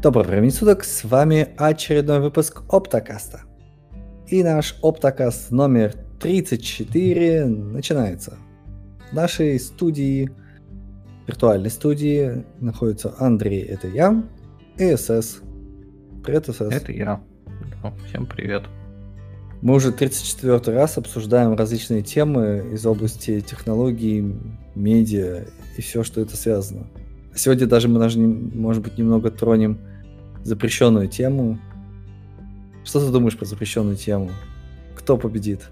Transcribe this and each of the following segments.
Доброго времени суток, с вами очередной выпуск Оптокаста. И наш Оптокаст номер 34 начинается. В нашей студии, виртуальной студии, находится Андрей, это я, и СС. Привет, СС. Это я. Всем привет. Мы уже 34 раз обсуждаем различные темы из области технологий, медиа и все, что это связано. Сегодня даже мы даже, может быть, немного тронем запрещенную тему. Что ты думаешь про запрещенную тему? Кто победит?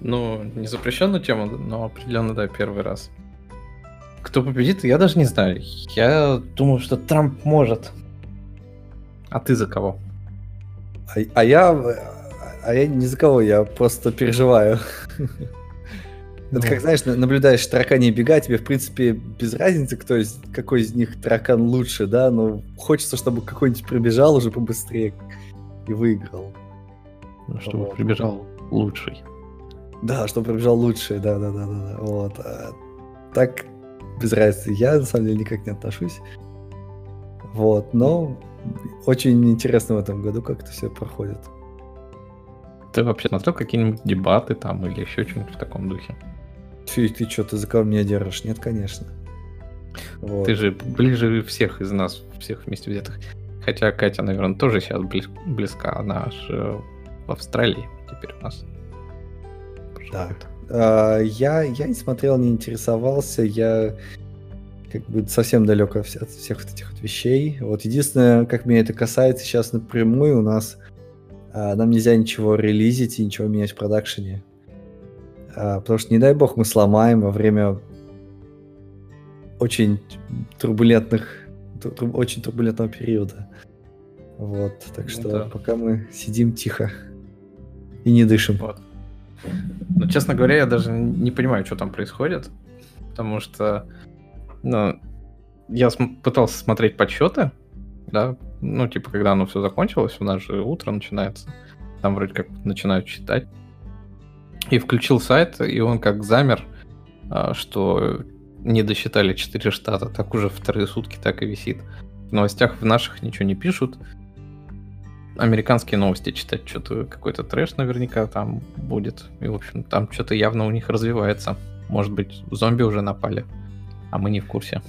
Ну, не запрещенную тему, но определенно, да, первый раз. Кто победит, я даже не знаю. Я думаю, что Трамп может. А ты за кого? А, а я... А я не за кого, я просто переживаю. Это как, знаешь, наблюдаешь таракани бега, тебе, в принципе, без разницы, кто из, какой из них таракан лучше, да, но хочется, чтобы какой-нибудь пробежал уже побыстрее и выиграл. Ну, чтобы вот. прибежал лучший. Да, чтобы пробежал лучший, да-да-да-да. Вот. А так, без разницы, я, на самом деле, никак не отношусь. Вот, но очень интересно в этом году, как это все проходит. Ты вообще смотрел какие-нибудь дебаты там или еще что-нибудь в таком духе? Фу, ты что, ты за кого меня держишь? Нет, конечно. Вот. Ты же ближе всех из нас, всех вместе взятых. Хотя Катя, наверное, тоже сейчас близ, близка. Она же в Австралии теперь у нас. Да. А, я, я не смотрел, не интересовался. Я как бы совсем далек от всех вот этих вот вещей. Вот единственное, как меня это касается сейчас напрямую, у нас а, нам нельзя ничего релизить и ничего менять в продакшене. А, потому что, не дай бог, мы сломаем во время очень турбулентных, тур, очень турбулентного периода. Вот, так ну что да. пока мы сидим тихо и не дышим. Вот. Ну, честно говоря, я даже не понимаю, что там происходит, потому что, ну, я см- пытался смотреть подсчеты, да, ну, типа, когда оно все закончилось, у нас же утро начинается, там вроде как начинают читать, и включил сайт, и он как замер, а, что не досчитали 4 штата, так уже вторые сутки так и висит. В новостях в наших ничего не пишут. Американские новости читать что-то, какой-то трэш наверняка там будет. И, в общем, там что-то явно у них развивается. Может быть, зомби уже напали, а мы не в курсе.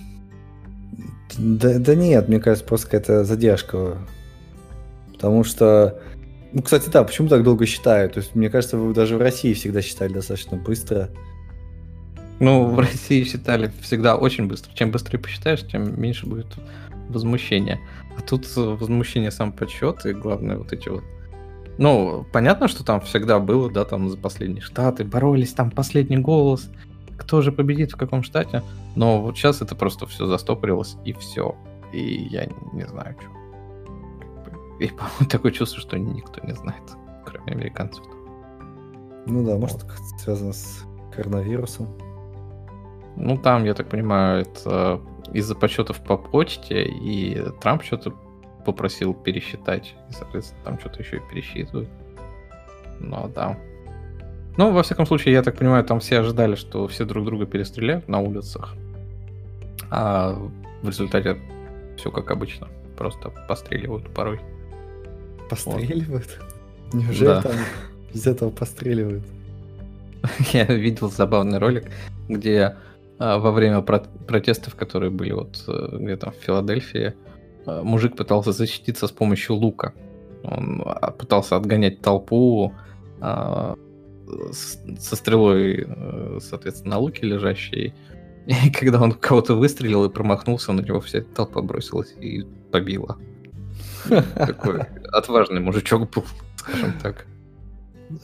Да, да нет, мне кажется, просто какая-то задержка. Потому что ну, кстати, да, почему так долго считают? То есть, мне кажется, вы даже в России всегда считали достаточно быстро. Ну, в России считали всегда очень быстро. Чем быстрее посчитаешь, тем меньше будет возмущения. А тут возмущение сам подсчет и главное вот эти вот ну, понятно, что там всегда было, да, там за последние штаты боролись, там последний голос, кто же победит в каком штате. Но вот сейчас это просто все застопорилось и все. И я не знаю, что. И, по-моему, такое чувство, что никто не знает, кроме американцев. Ну да, может, связано с коронавирусом. Ну, там, я так понимаю, это из-за подсчетов по почте, и Трамп что-то попросил пересчитать. И, соответственно, там что-то еще и пересчитывают. Ну, да. Ну, во всяком случае, я так понимаю, там все ожидали, что все друг друга перестреляют на улицах. А в результате все как обычно. Просто постреливают порой. Постреливают? Вот. Неужели да. там из этого постреливают? Я видел забавный ролик, где а, во время про- протестов, которые были вот э, где-то в Филадельфии, а, мужик пытался защититься с помощью лука. Он а, пытался отгонять толпу а, с, со стрелой, э, соответственно, на луке лежащей. И когда он кого-то выстрелил и промахнулся, на него вся толпа бросилась и побила. Такой отважный мужичок был, скажем так.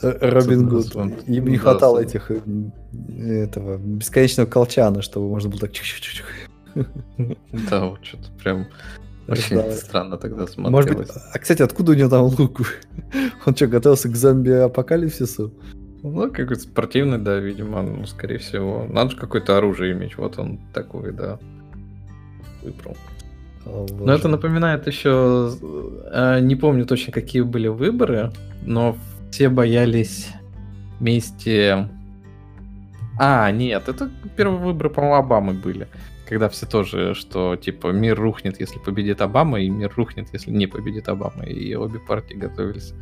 Робин Гуд. Им не хватало этих э, этого бесконечного колчана, чтобы можно было так Да, вот что-то прям очень странно тогда смотрелось. Может быть, а кстати, откуда у него там лук? Он что, готовился к зомби-апокалипсису? Ну, какой-то спортивный, да, видимо, ну, скорее всего. Надо же какое-то оружие иметь, вот он такой, да, выбрал. Но это напоминает еще, э, не помню точно, какие были выборы, но все боялись мести А, нет, это первые выборы, по-моему, Обамы были. Когда все тоже, что типа мир рухнет, если победит Обама, и мир рухнет, если не победит Обама. И обе партии готовились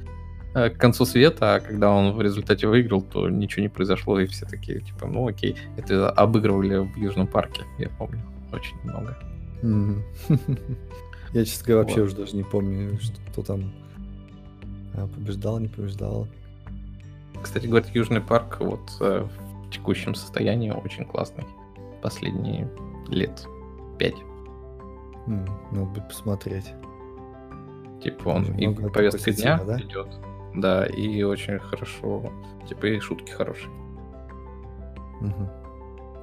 э, к концу света, а когда он в результате выиграл, то ничего не произошло, и все такие, типа, ну окей, это обыгрывали в Южном парке, я помню, очень много. Я, честно говоря, вообще уже даже не помню, кто там а, побеждал, не побеждал. Кстати, говорят, Южный парк вот э, в текущем состоянии очень классный. Последние лет пять. Надо будет посмотреть. Типа он и повестка дня да? идет. Да, и очень хорошо. Типа и шутки хорошие. Угу.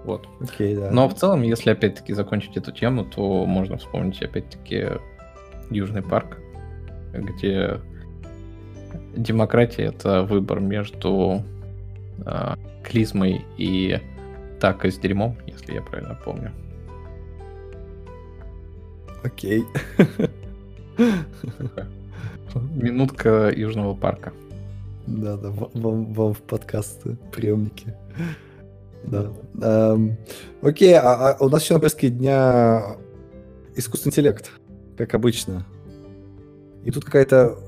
Вот. Окей, да. Но в целом, если опять-таки закончить эту тему, то можно вспомнить опять-таки Южный парк, где демократия это выбор между э, клизмой и тако с дерьмом, если я правильно помню. Окей. Минутка Южного парка. Да, да, вам, вам в подкаст приемники. Да. Эм, окей, а, а у нас еще на повестке дня искусственный интеллект, как обычно. И тут какая-то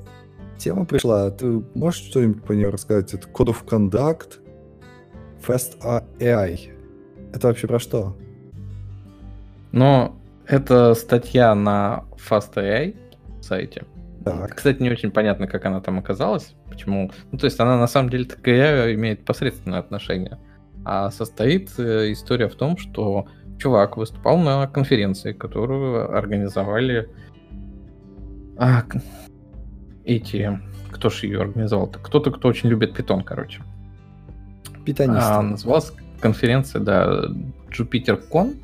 тема пришла. Ты можешь что-нибудь по ней рассказать? Это Code of Conduct, Fast AI. Это вообще про что? Ну, это статья на Fast AI сайте. Так. Кстати, не очень понятно, как она там оказалась. Почему? Ну, то есть она на самом деле к AI имеет посредственное отношение. А состоит э, история в том, что чувак выступал на конференции, которую организовали а, эти... Кто же ее организовал-то? Кто-то, кто очень любит питон, короче. Питонисты. А, называлась конференция, да, Jupiter Con.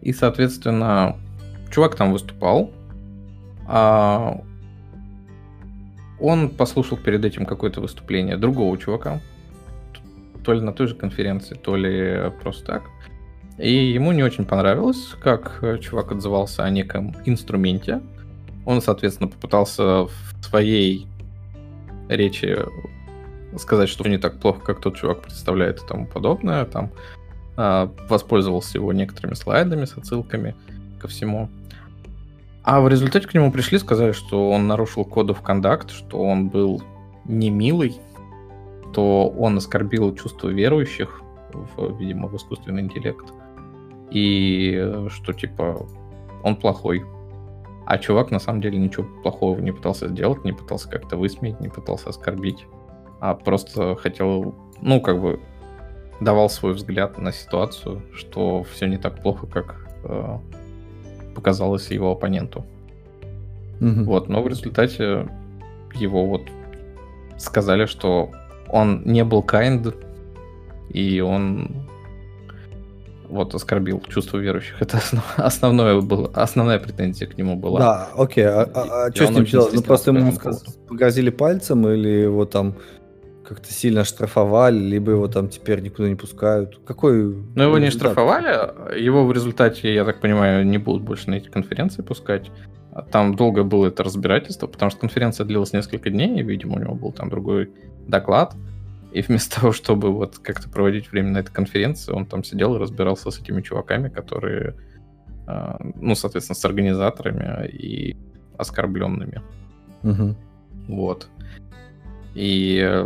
И, соответственно, чувак там выступал. А он послушал перед этим какое-то выступление другого чувака, то ли на той же конференции, то ли просто так. И ему не очень понравилось, как чувак отзывался о неком инструменте. Он, соответственно, попытался в своей речи сказать, что не так плохо, как тот чувак представляет и тому подобное. Там а, воспользовался его некоторыми слайдами с отсылками ко всему. А в результате к нему пришли, сказали, что он нарушил коду в контакт, что он был не милый, то он оскорбил чувство верующих, в, видимо, в искусственный интеллект. И что, типа, он плохой. А чувак, на самом деле, ничего плохого не пытался сделать, не пытался как-то высмеять, не пытался оскорбить, а просто хотел, ну, как бы, давал свой взгляд на ситуацию, что все не так плохо, как э, показалось его оппоненту. Mm-hmm. Вот, но в результате его вот сказали, что он не был kind, и он вот оскорбил чувство верующих. Это основ, основное было, основная претензия к нему была. Да, окей. А, а, а что с ним делать? Ну просто ему погрозили пальцем или его там как-то сильно штрафовали, либо его там теперь никуда не пускают. Какой? Ну его не штрафовали, его в результате, я так понимаю, не будут больше на эти конференции пускать. Там долго было это разбирательство, потому что конференция длилась несколько дней, и, видимо, у него был там другой доклад. И вместо того, чтобы вот как-то проводить время на этой конференции, он там сидел и разбирался с этими чуваками, которые, а, ну, соответственно, с организаторами и оскорбленными. Угу. Вот. И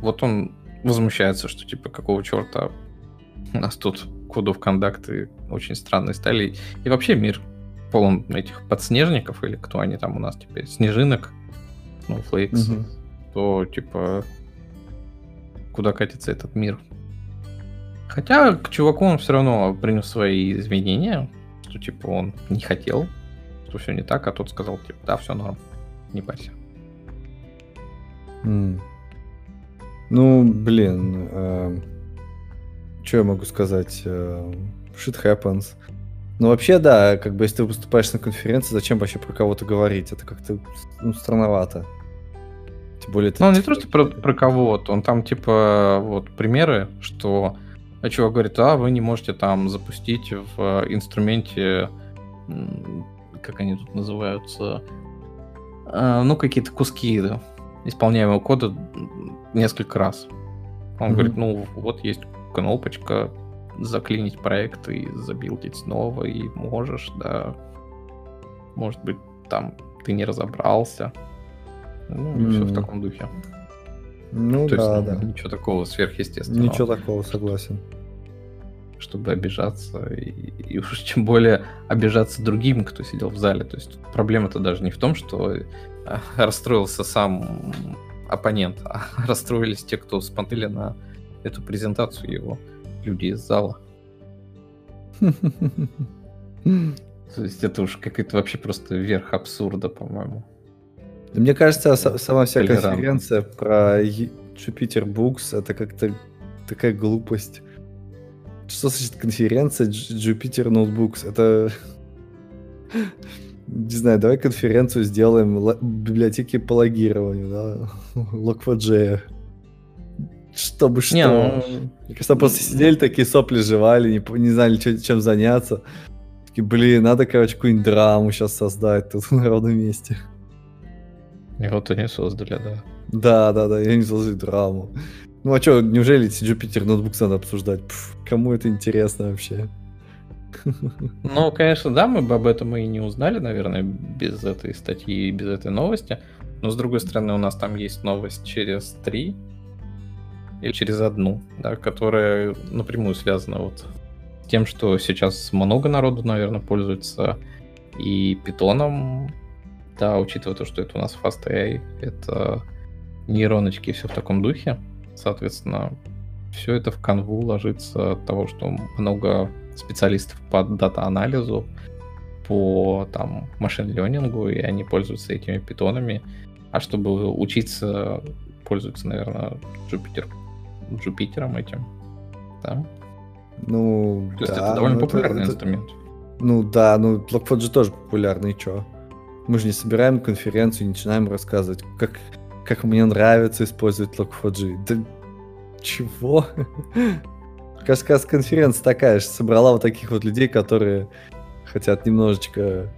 вот он возмущается, что типа какого черта у нас тут кодов контакты очень странные стали. И вообще мир полон этих подснежников, или кто они там у нас теперь, снежинок, snowflakes, угу. то типа куда катится этот мир. Хотя к чуваку он все равно принес свои извинения, что типа он не хотел, что все не так, а тот сказал, типа, да, все норм, не парься. Mm. Ну, блин, э, что я могу сказать? Э, shit happens. Ну, вообще, да, как бы, если ты выступаешь на конференции, зачем вообще про кого-то говорить? Это как-то, ну, странновато. Тем более... Ну, он не просто про, про кого-то, он там, типа, вот, примеры, что чувак говорит, а, вы не можете там запустить в инструменте, как они тут называются, а, ну, какие-то куски исполняемого кода несколько раз. Он mm-hmm. говорит, ну вот есть кнопочка заклинить проект и забилдить снова, и можешь, да. Может быть, там ты не разобрался. Ну, mm-hmm. все в таком духе. Ну То да, есть, да. Ничего такого сверхъестественного. Ничего такого, согласен. Чтобы обижаться, и, и уж тем более обижаться другим, кто сидел в зале. То есть проблема-то даже не в том, что а, расстроился сам оппонент, а расстроились те, кто смотрели на эту презентацию его, люди из зала. То есть это уж какая-то вообще просто верх абсурда, по-моему. Мне кажется, сама вся конференция про Jupyter Books это как-то такая глупость. Что значит конференция Jupyter Notebooks? Это... Не знаю, давай конференцию сделаем библиотеки по логированию, да? Log4j. Чтобы что? Не, ну... Мне кажется, просто сидели такие сопли жевали, не, не знали, чем заняться. Такие, блин, надо, короче, какую-нибудь драму сейчас создать тут на ровном месте. И вот они создали, да. Да, да, да, я не создали драму. Ну а что, неужели эти Jupyter ноутбук надо обсуждать? Пф, кому это интересно вообще? Ну, конечно, да, мы бы об этом и не узнали, наверное, без этой статьи и без этой новости. Но, с другой стороны, у нас там есть новость через три или через одну, да, которая напрямую связана вот с тем, что сейчас много народу, наверное, пользуется и питоном, да, учитывая то, что это у нас FastAI, это нейроночки и все в таком духе. Соответственно, все это в канву ложится от того, что много специалистов по дата-анализу, по там машин-ленингу, и они пользуются этими питонами. А чтобы учиться, пользуются, наверное, Jupyter, Jupyter этим. Да? Ну, То да, есть это довольно популярный это, инструмент. Ну да, ну Blockfot же тоже популярный, чё? Мы же не собираем конференцию и начинаем рассказывать, как, как мне нравится использовать Log4j. Да чего? Кажется, конференция такая же собрала вот таких вот людей, которые хотят немножечко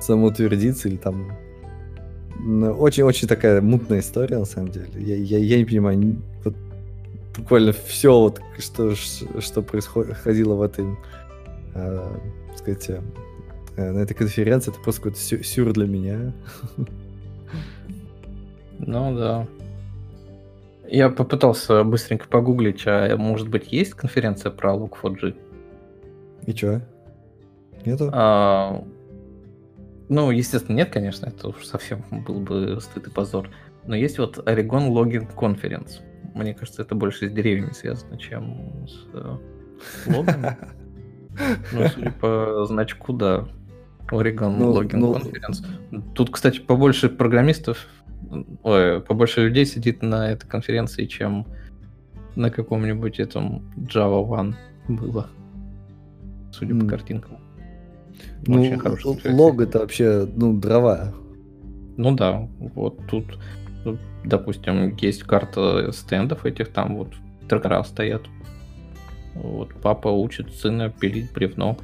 самоутвердиться или там... Очень-очень ну, такая мутная история, на самом деле. Я, я, я не понимаю, буквально все, вот, что, что происходило в этой, э, сказать, Э, на этой конференции. Это просто какой-то сюр для меня. Ну да. Я попытался быстренько погуглить, а может быть есть конференция про Log4j? И чё? Нету? А, ну, естественно, нет, конечно, это уж совсем был бы стыд и позор. Но есть вот Oregon Logging Conference. Мне кажется, это больше с деревьями связано, чем с э, логами. Ну, судя по значку, да. Oregon ну, Logging ну... Conference. Тут, кстати, побольше программистов, ой, побольше людей сидит на этой конференции, чем на каком-нибудь этом Java One было. Судя по картинкам. Ну, лог это вообще, ну, дрова. Ну да, вот тут, допустим, есть карта стендов этих, там вот трактора стоят. Вот папа учит сына пилить бревно.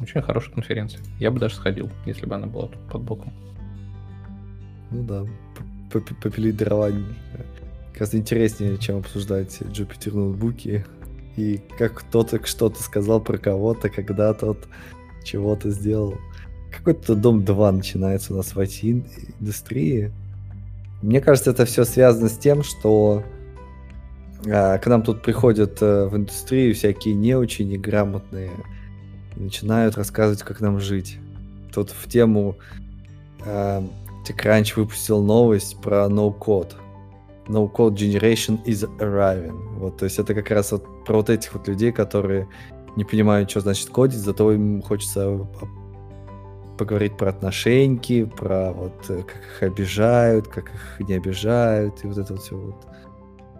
Очень хорошая конференция. Я бы даже сходил, если бы она была тут под боком. Ну да, попилить дрова гораздо интереснее, чем обсуждать Jupyter ноутбуки. И как кто-то что-то сказал про кого-то, когда тот чего-то сделал. Какой-то дом 2 начинается у нас в IT-индустрии. Мне кажется, это все связано с тем, что а, к нам тут приходят а, в индустрию всякие не очень неграмотные начинают рассказывать, как нам жить. Тут в тему э, TechCrunch выпустил новость про no-code. No-code generation is arriving. Вот, то есть это как раз вот про вот этих вот людей, которые не понимают, что значит кодить, зато им хочется поговорить про отношеньки, про вот э, как их обижают, как их не обижают, и вот это вот все вот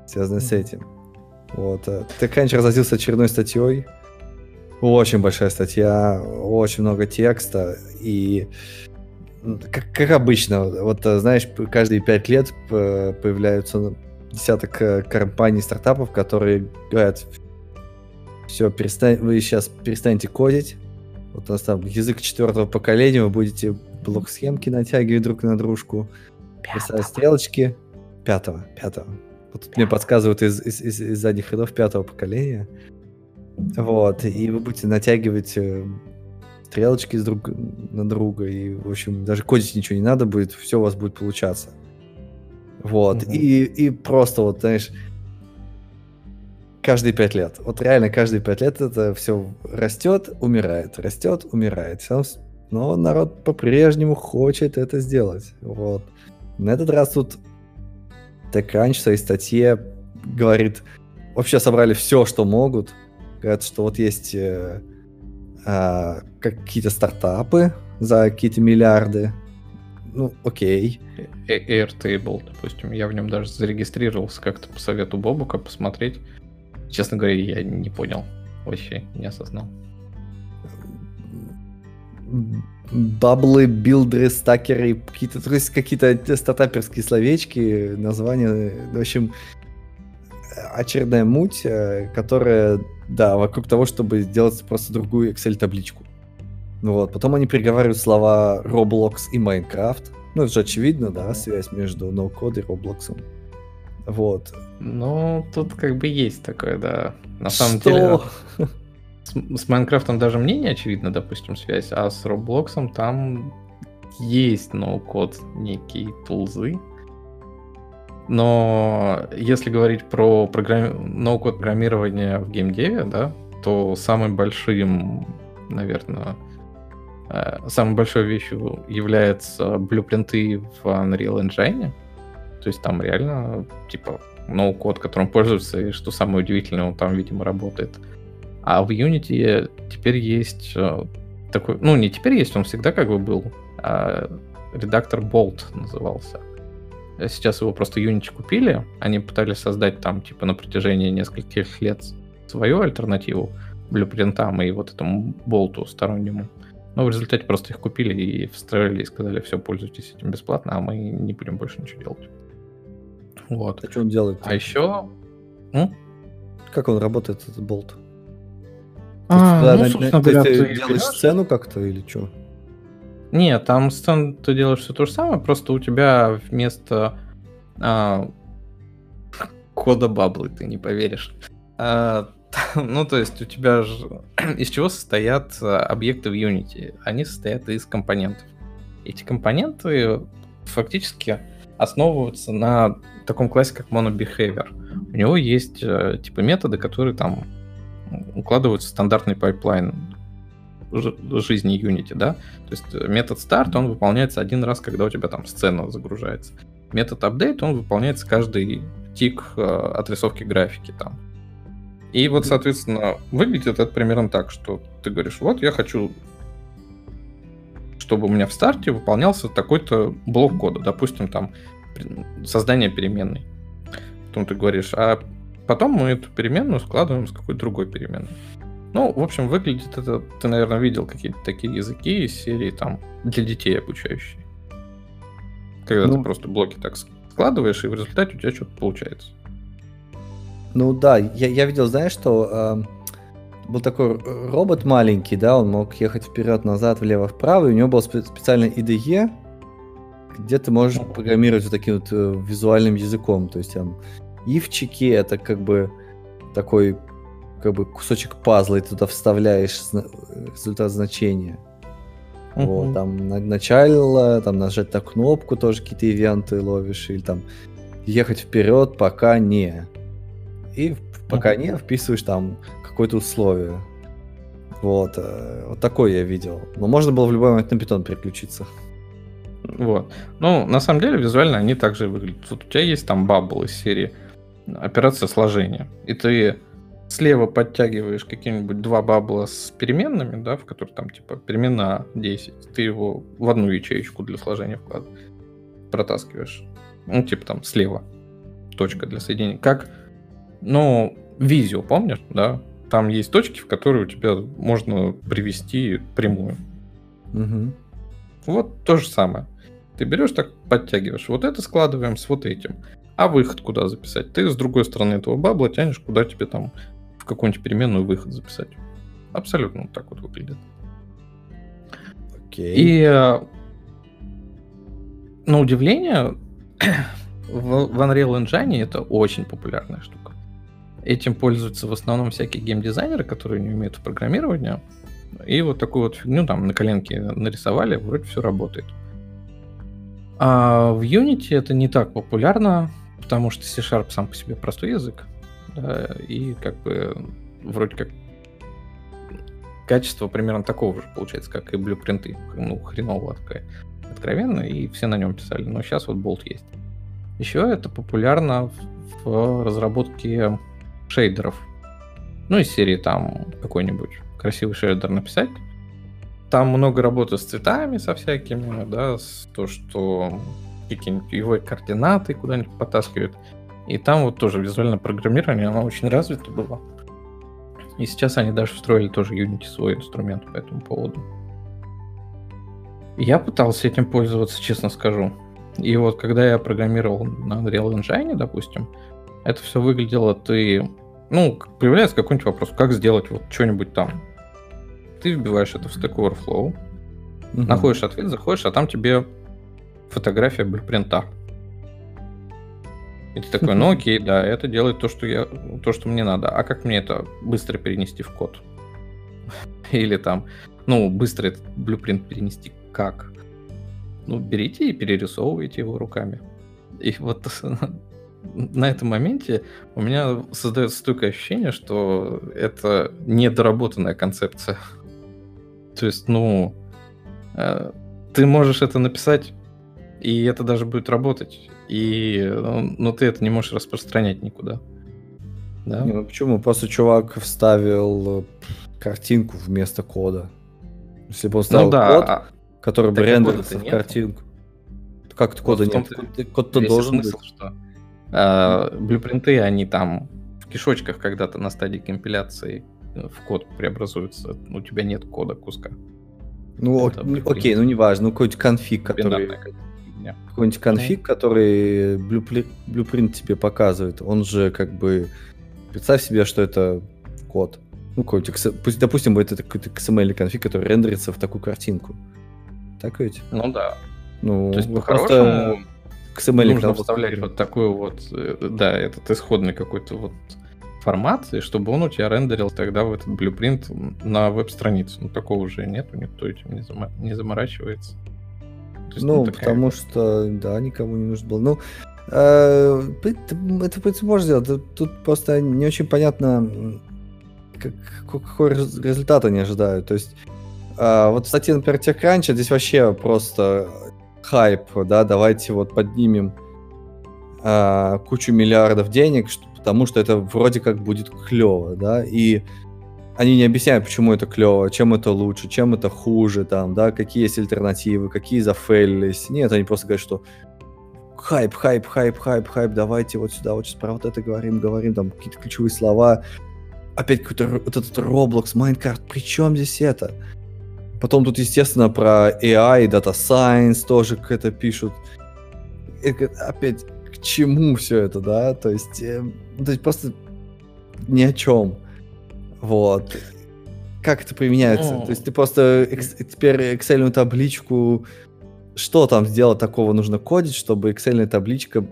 связано с этим. Вот. Э, TechCrunch разразился очередной статьей, очень большая статья, очень много текста, и как, как обычно, вот знаешь, каждые пять лет появляются десяток э, компаний, стартапов, которые говорят, все, перестань, вы сейчас перестанете кодить, вот у нас там язык четвертого поколения, вы будете блок-схемки натягивать друг на дружку, писать стрелочки, пятого, пятого, Вот тут мне подсказывают из, из, из, из задних рядов пятого поколения. Вот, и вы будете натягивать э, стрелочки с друг на друга, и, в общем, даже кодить ничего не надо будет, все у вас будет получаться. Вот, угу. и, и просто вот, знаешь, каждые пять лет. Вот реально каждые пять лет это все растет, умирает, растет, умирает. Но народ по-прежнему хочет это сделать. Вот. На этот раз тут TechCrunch в своей статье говорит, вообще собрали все, что могут. Говорят, что вот есть э, э, какие-то стартапы за какие-то миллиарды. Ну, окей. Airtable, допустим. Я в нем даже зарегистрировался как-то по совету Бобука посмотреть. Честно говоря, я не понял. Вообще не осознал. Баблы, билдеры, стакеры, какие-то, то есть какие-то стартаперские словечки, названия. В общем, очередная муть, э, которая, да, вокруг того, чтобы сделать просто другую Excel-табличку. Ну вот, потом они переговаривают слова Roblox и Minecraft. Ну, это же очевидно, да, связь между NoCode и Roblox. Вот. Ну, тут как бы есть такое, да. На самом Что? деле... С, с Майнкрафтом даже мне не очевидно, допустим, связь, а с Роблоксом там есть ноу-код, некие тулзы. Но если говорить про программи... ноу-код программирование в геймдеве, да, то самым большим, наверное, э, самой большой вещью является блюпринты в Unreal Engine. То есть там реально, типа, ноу-код, которым пользуются, и что самое удивительное, он там, видимо, работает. А в Unity теперь есть э, такой, ну не теперь есть, он всегда как бы был, а редактор Bolt назывался. Сейчас его просто Unity купили, они пытались создать там типа на протяжении нескольких лет свою альтернативу блюпринтам и вот этому болту стороннему. Но в результате просто их купили и встроили и сказали, все, пользуйтесь этим бесплатно, а мы не будем больше ничего делать. Вот. А что он делает? А еще... М? Как он работает, этот болт? А, ну, на, собственно говоря, ты, ты делаешь сцену как-то или что? Нет, там сцену ты делаешь все то же самое, просто у тебя вместо а, кода баблы, ты не поверишь. А, ну, то есть у тебя же... Из чего состоят а, объекты в Unity? Они состоят из компонентов. Эти компоненты фактически основываются на таком классе, как MonoBehaviour. У него есть э, типа методы, которые там укладываются в стандартный pipeline жизни Unity, да? То есть э, метод старт, он выполняется один раз, когда у тебя там сцена загружается. Метод update, он выполняется каждый тик э, отрисовки графики там. И вот, соответственно, выглядит это примерно так, что ты говоришь, вот я хочу, чтобы у меня в старте выполнялся такой-то блок кода, допустим, там создание переменной. Потом ты говоришь, а потом мы эту переменную складываем с какой-то другой переменной. Ну, в общем, выглядит это, ты, наверное, видел какие-то такие языки из серии там для детей обучающие. Когда ну, ты просто блоки так складываешь, и в результате у тебя что-то получается. Ну да, я, я видел, знаешь, что э, был такой робот маленький, да, он мог ехать вперед, назад, влево, вправо, и у него был спе- специальный IDE, где ты можешь программировать вот таким вот э, визуальным языком. То есть там ивчики это как бы такой как бы кусочек пазла, и ты туда вставляешь результат значения. Uh-huh. Вот, там на, начало, там нажать на кнопку, тоже какие-то ивенты ловишь, или там ехать вперед, пока не. И пока uh-huh. не вписываешь там какое-то условие. Вот, э, вот такое я видел. Но можно было в любой момент на питон переключиться. Вот. Ну, на самом деле, визуально они также выглядят. Вот у тебя есть там бабл из серии операция сложения. И ты слева подтягиваешь какие-нибудь два бабла с переменными, да, в которые там типа перемена 10. Ты его в одну ячеечку для сложения вкладываешь, протаскиваешь. Ну, типа там слева точка для соединения. Как, ну, визио, помнишь, да? Там есть точки, в которые у тебя можно привести прямую. Угу. Вот то же самое. Ты берешь так, подтягиваешь. Вот это складываем с вот этим. А выход куда записать? Ты с другой стороны этого бабла тянешь, куда тебе там в какую-нибудь переменную выход записать. Абсолютно вот так вот выглядит. Окей. И э, на удивление, в, в Unreal Engine это очень популярная штука. Этим пользуются в основном всякие геймдизайнеры, которые не умеют в программировании. И вот такую вот фигню там на коленке нарисовали, вроде все работает. А в Unity это не так популярно, потому что C-Sharp сам по себе простой язык. Да, и как бы вроде как качество примерно такого же получается, как и блюпринты. Ну, хреново такая откровенно, и все на нем писали. Но сейчас вот болт есть. Еще это популярно в, в разработке шейдеров. Ну, из серии там какой-нибудь красивый шейдер написать. Там много работы с цветами, со всякими, да, с то, что какие-нибудь его координаты куда-нибудь потаскивают. И там вот тоже визуальное программирование, оно очень развито было. И сейчас они даже встроили тоже Unity свой инструмент по этому поводу. Я пытался этим пользоваться, честно скажу. И вот когда я программировал на Unreal Engine, допустим, это все выглядело, ты... Ну, появляется какой-нибудь вопрос, как сделать вот что-нибудь там. Ты вбиваешь это в Stack Overflow, угу. находишь ответ, заходишь, а там тебе фотография блюпринта. И ты такой, ну окей, да, это делает то, что я, то, что мне надо. А как мне это быстро перенести в код? Или там, ну, быстро этот блюпринт перенести как? Ну, берите и перерисовывайте его руками. И вот на этом моменте у меня создается стойкое ощущение, что это недоработанная концепция. То есть, ну, э, ты можешь это написать, и это даже будет работать. И, ну, но ты это не можешь распространять никуда. Да? Не, ну почему? Просто чувак вставил картинку вместо кода. Если бы он вставил ну, да, код, а... который бы рендерился в картинку. Как-то кода вот нет. Код-то должен смысл, быть. Что а, блюпринты, они там в кишочках когда-то на стадии компиляции в код преобразуются. У тебя нет кода куска. Ну, это, окей, ну неважно, ну какой-нибудь конфиг, который... Какой-нибудь конфиг, который блюпринт, тебе показывает, он же как бы... Представь себе, что это код. Ну, какой-то, допустим, это какой-то XML конфиг, который рендерится в такую картинку. Так ведь? Ну да. Ну, То есть, по-хорошему, XML нужно вставлять вот такой вот, э, да, этот исходный какой-то вот формат, и чтобы он у тебя рендерил тогда в этот блюпринт на веб-страницу. Ну, такого уже нету, никто этим не, зам... не заморачивается. Есть, ну, ну такая... потому что, да, никому не нужно было. Ну, э, это, в принципе, можно сделать. Тут просто не очень понятно, как, какой результат они ожидают. То есть, э, вот, кстати, например, TechCrunch здесь вообще просто хайп, да, давайте вот поднимем э, кучу миллиардов денег, потому что это вроде как будет клево, да, и они не объясняют, почему это клево, чем это лучше, чем это хуже, там, да, какие есть альтернативы, какие зафейлились. Нет, они просто говорят, что хайп, хайп, хайп, хайп, хайп, давайте вот сюда, вот сейчас про вот это говорим, говорим, там какие-то ключевые слова. Опять какой-то вот этот Roblox, Minecraft, при чем здесь это? Потом тут, естественно, про AI, Data Science тоже это пишут. И, опять, к чему все это, да? То есть, э, то есть просто ни о чем. Вот. Как это применяется? Mm. То есть ты просто экс- теперь Excel табличку... Что там сделать такого нужно кодить, чтобы Excel табличка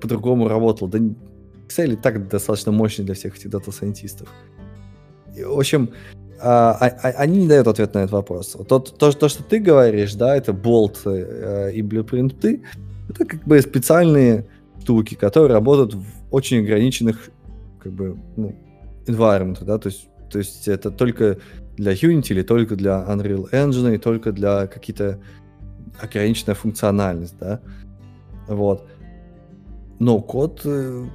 по-другому работала? Да Excel и так достаточно мощный для всех этих data scientist ов. В общем, а, а, а, они не дают ответ на этот вопрос. То, то, то что ты говоришь, да, это Bolt э, и blueprint ы, это как бы специальные штуки, которые работают в очень ограниченных как бы, ну, environment, да, то есть, то есть это только для Unity или только для Unreal Engine и только для какие-то ограниченная функциональность, да, вот. Но код э,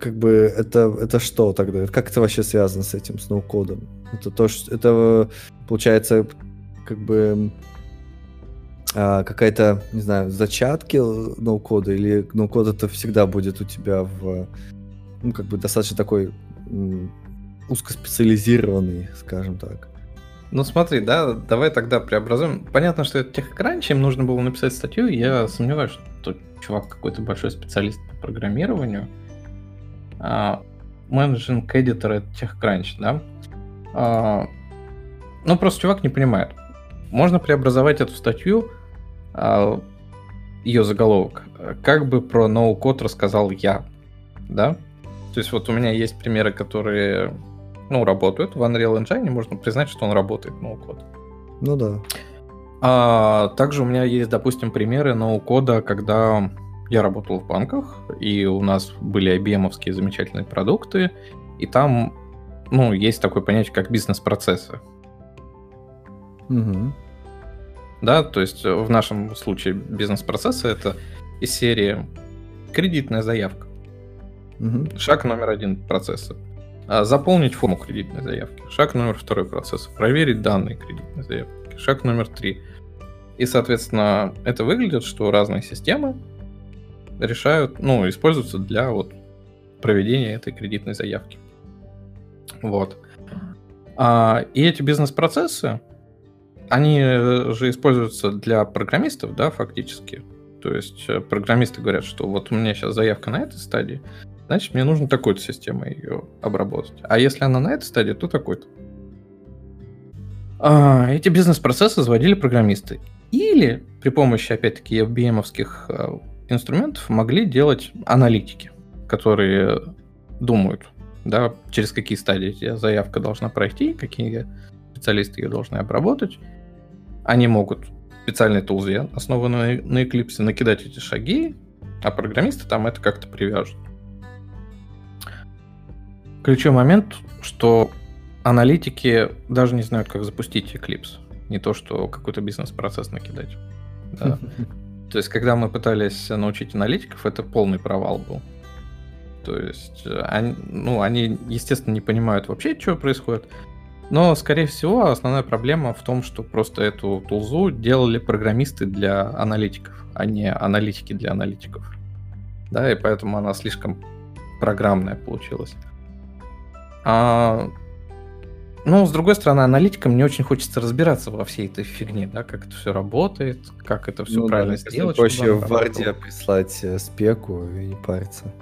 как бы это, это что тогда? Как это вообще связано с этим, с ноу-кодом? Это то, что это получается как бы а, какая-то, не знаю, зачатки ноу-кода, или ноу-код это всегда будет у тебя в, ну, как бы достаточно такой узкоспециализированный, скажем так. Ну смотри, да, давай тогда преобразуем. Понятно, что это техкранч, им нужно было написать статью, я сомневаюсь, что чувак какой-то большой специалист по программированию. А, менеджинг эдитор техкранч, да? А, ну просто чувак не понимает. Можно преобразовать эту статью а, ее заголовок. Как бы про ноу-код рассказал я, да? То есть вот у меня есть примеры, которые, ну, работают в Unreal Engine, можно признать, что он работает, ноу-код. Ну да. А, также у меня есть, допустим, примеры ноу-кода, когда я работал в банках, и у нас были IBM-овские замечательные продукты, и там, ну, есть такое понятие, как бизнес-процессы. Угу. Да, то есть в нашем случае бизнес-процессы это из серии кредитная заявка. Угу. Шаг номер один процесса. Заполнить форму кредитной заявки. Шаг номер второй процесса. Проверить данные кредитной заявки. Шаг номер три. И, соответственно, это выглядит, что разные системы решают, ну, используются для вот проведения этой кредитной заявки. Вот. А, и эти бизнес-процессы, они же используются для программистов, да, фактически. То есть э, программисты говорят, что вот у меня сейчас заявка на этой стадии, значит, мне нужно такой-то системой ее обработать. А если она на этой стадии, то такой-то. А, эти бизнес-процессы заводили программисты. Или при помощи, опять-таки, э, инструментов могли делать аналитики, которые думают, да, через какие стадии заявка должна пройти, какие специалисты ее должны обработать. Они могут специальные тулзы, основанные на Eclipse, накидать эти шаги, а программисты там это как-то привяжут. Ключевой момент, что аналитики даже не знают, как запустить Eclipse. Не то, что какой-то бизнес-процесс накидать. Да. То есть, когда мы пытались научить аналитиков, это полный провал был. То есть, э, они, ну, они, естественно, не понимают вообще, что происходит. Но, скорее всего, основная проблема в том, что просто эту тулзу делали программисты для аналитиков, а не аналитики для аналитиков. Да, и поэтому она слишком программная получилась. А ну, с другой стороны, аналитикам не очень хочется разбираться во всей этой фигне, да, как это все работает, как это все ну, правильно да, сделать. Проще в Варде прислать э, спеку и не париться.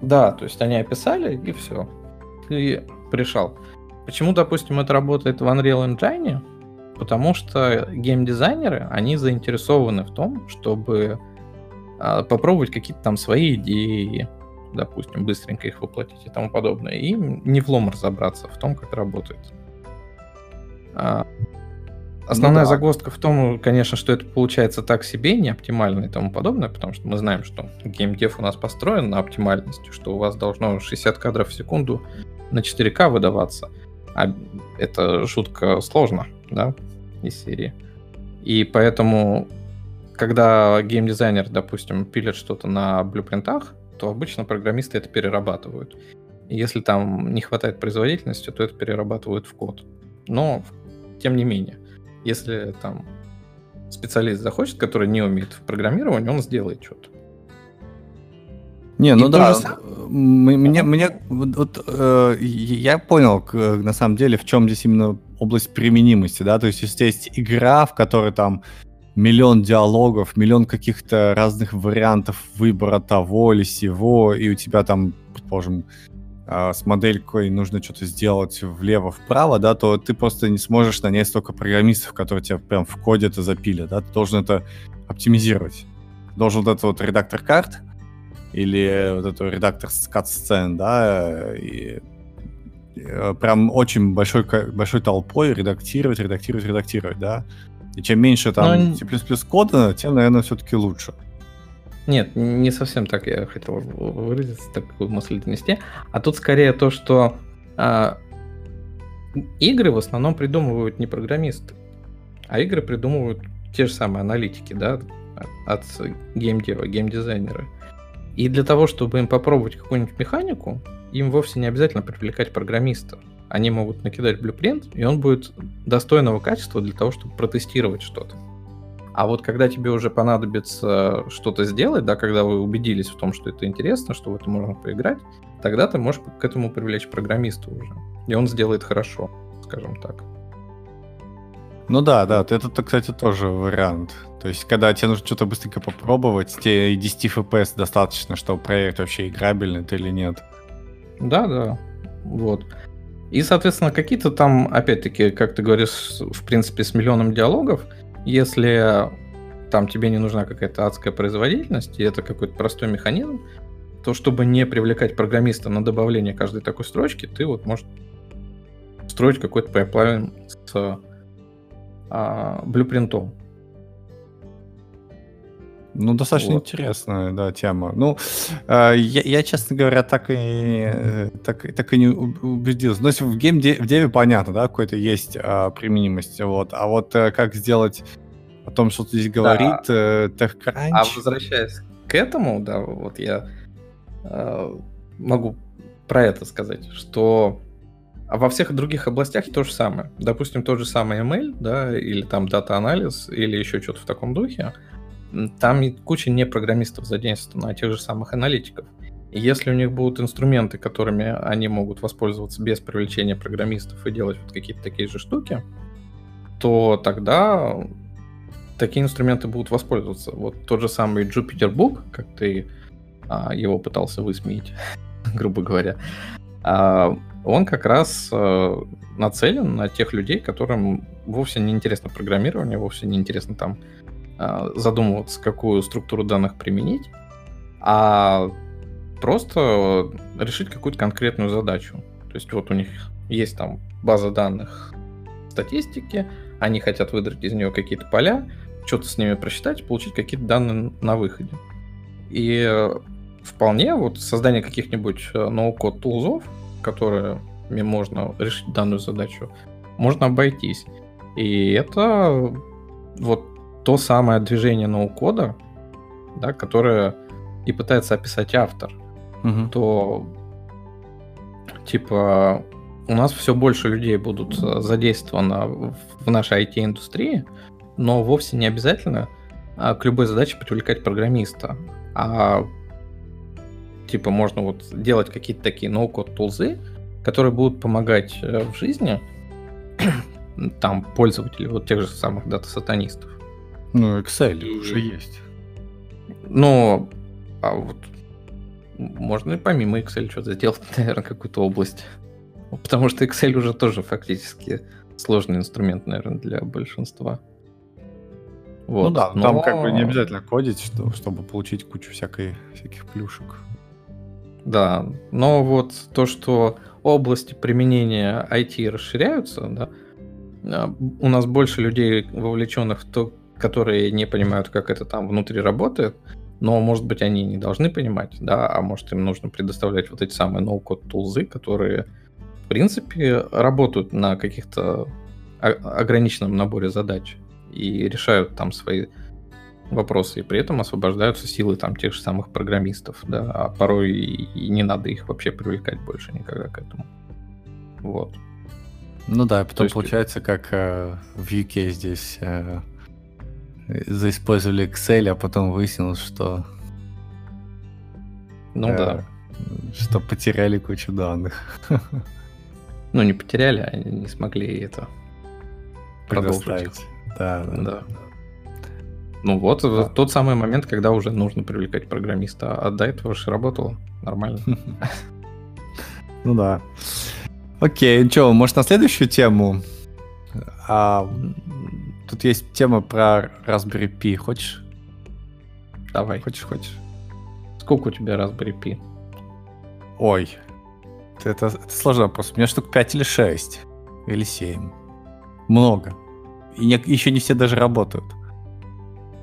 Да, то есть они описали, и все. И пришел. Почему, допустим, это работает в Unreal Engine? Потому что геймдизайнеры, они заинтересованы в том, чтобы а, попробовать какие-то там свои идеи, допустим, быстренько их воплотить и тому подобное. И не влом разобраться в том, как работает. А, основная ну, да. загвоздка в том, конечно, что это получается так себе, не оптимально и тому подобное, потому что мы знаем, что геймдев у нас построен на оптимальности, что у вас должно 60 кадров в секунду на 4К выдаваться. А это жутко сложно, да, из серии. И поэтому, когда геймдизайнер, допустим, пилит что-то на блюпринтах, то обычно программисты это перерабатывают. И если там не хватает производительности, то это перерабатывают в код. Но, тем не менее, если там специалист захочет, который не умеет в программировании, он сделает что-то. Не, ну и да, же... мне, мне вот, э, я понял, на самом деле, в чем здесь именно область применимости, да, то есть если есть игра, в которой там миллион диалогов, миллион каких-то разных вариантов выбора того или сего, и у тебя там, предположим, с моделькой нужно что-то сделать влево-вправо, да, то ты просто не сможешь нанять столько программистов, которые тебя прям в коде это запилят, да, ты должен это оптимизировать. Должен вот этот вот редактор карт или вот этот редактор скат-сцен, да, и э, прям очень большой, большой толпой редактировать, редактировать, редактировать, да. И чем меньше там Но... C++ кода, тем, наверное, все-таки лучше. Нет, не совсем так я хотел выразиться, такую мысль донести. А тут скорее то, что а, игры в основном придумывают не программисты, а игры придумывают те же самые аналитики, да, от геймдева, геймдизайнеры. И для того, чтобы им попробовать какую-нибудь механику, им вовсе не обязательно привлекать программиста они могут накидать блюпринт, и он будет достойного качества для того, чтобы протестировать что-то. А вот когда тебе уже понадобится что-то сделать, да, когда вы убедились в том, что это интересно, что в это можно поиграть, тогда ты можешь к этому привлечь программиста уже. И он сделает хорошо, скажем так. Ну да, да, это, кстати, тоже вариант. То есть, когда тебе нужно что-то быстренько попробовать, тебе и 10 FPS достаточно, чтобы проверить, вообще играбельно это или нет. Да, да. Вот. И, соответственно, какие-то там, опять-таки, как ты говоришь, в принципе, с миллионом диалогов, если там тебе не нужна какая-то адская производительность, и это какой-то простой механизм, то чтобы не привлекать программиста на добавление каждой такой строчки, ты вот можешь строить какой-то pipeline с а, блюпринтом. Ну, достаточно вот. интересная, да, тема. Ну, э, я, я, честно говоря, так и, так, так и не убедился. Ну, в геймдеве в деве понятно, да, какой-то есть э, применимость, вот. А вот э, как сделать о том, что здесь говорит да. э, TechCrunch... А возвращаясь к этому, да, вот я э, могу про это сказать, что а во всех других областях то же самое. Допустим, тот же самый ML, да, или там дата-анализ, или еще что-то в таком духе. Там куча не программистов задействована, а тех же самых аналитиков. И если у них будут инструменты, которыми они могут воспользоваться без привлечения программистов и делать вот какие-то такие же штуки, то тогда такие инструменты будут воспользоваться. Вот тот же самый Jupyter Book, как ты а, его пытался высмеять, грубо говоря, а, он как раз а, нацелен на тех людей, которым вовсе не интересно программирование, вовсе не интересно там задумываться, какую структуру данных применить, а просто решить какую-то конкретную задачу. То есть вот у них есть там база данных статистики, они хотят выдрать из нее какие-то поля, что-то с ними просчитать, получить какие-то данные на выходе. И вполне вот создание каких-нибудь э, ноу-код тулзов, которыми можно решить данную задачу, можно обойтись. И это вот то самое движение ноу-кода, да, которое и пытается описать автор, угу. то типа у нас все больше людей будут э, задействованы в нашей IT-индустрии, но вовсе не обязательно а, к любой задаче привлекать программиста. А типа можно вот делать какие-то такие ноу-код тулзы, которые будут помогать э, в жизни там пользователей, вот тех же самых дата-сатанистов. Ну, Excel уже есть. Ну, а вот можно и помимо Excel что-то сделать, наверное, какую-то область. Потому что Excel уже тоже фактически сложный инструмент, наверное, для большинства. Вот. Ну да, но... там как бы не обязательно кодить, что, чтобы получить кучу всякой, всяких плюшек. Да, но вот то, что области применения IT расширяются, да, а, у нас больше людей вовлеченных в то, которые не понимают, как это там внутри работает, но, может быть, они не должны понимать, да, а может, им нужно предоставлять вот эти самые ноу-код тулзы, которые, в принципе, работают на каких-то ограниченном наборе задач и решают там свои вопросы, и при этом освобождаются силы там тех же самых программистов, да, а порой и, не надо их вообще привлекать больше никогда к этому. Вот. Ну да, потом есть... получается, как э, в UK здесь э, заиспользовали Excel, а потом выяснилось, что... Ну э, да. Что потеряли кучу данных. Ну, не потеряли, а не смогли это продолжить. Да, да. да. Ну вот, да. тот самый момент, когда уже нужно привлекать программиста, а до этого же работало нормально. Ну да. Окей, ну что, может на следующую тему? А, Тут есть тема про Raspberry Pi. Хочешь? Давай. Хочешь, хочешь? Сколько у тебя Raspberry Pi? Ой. Это, это сложный вопрос. У меня штук 5 или 6. Или 7. Много. И не, еще не все даже работают.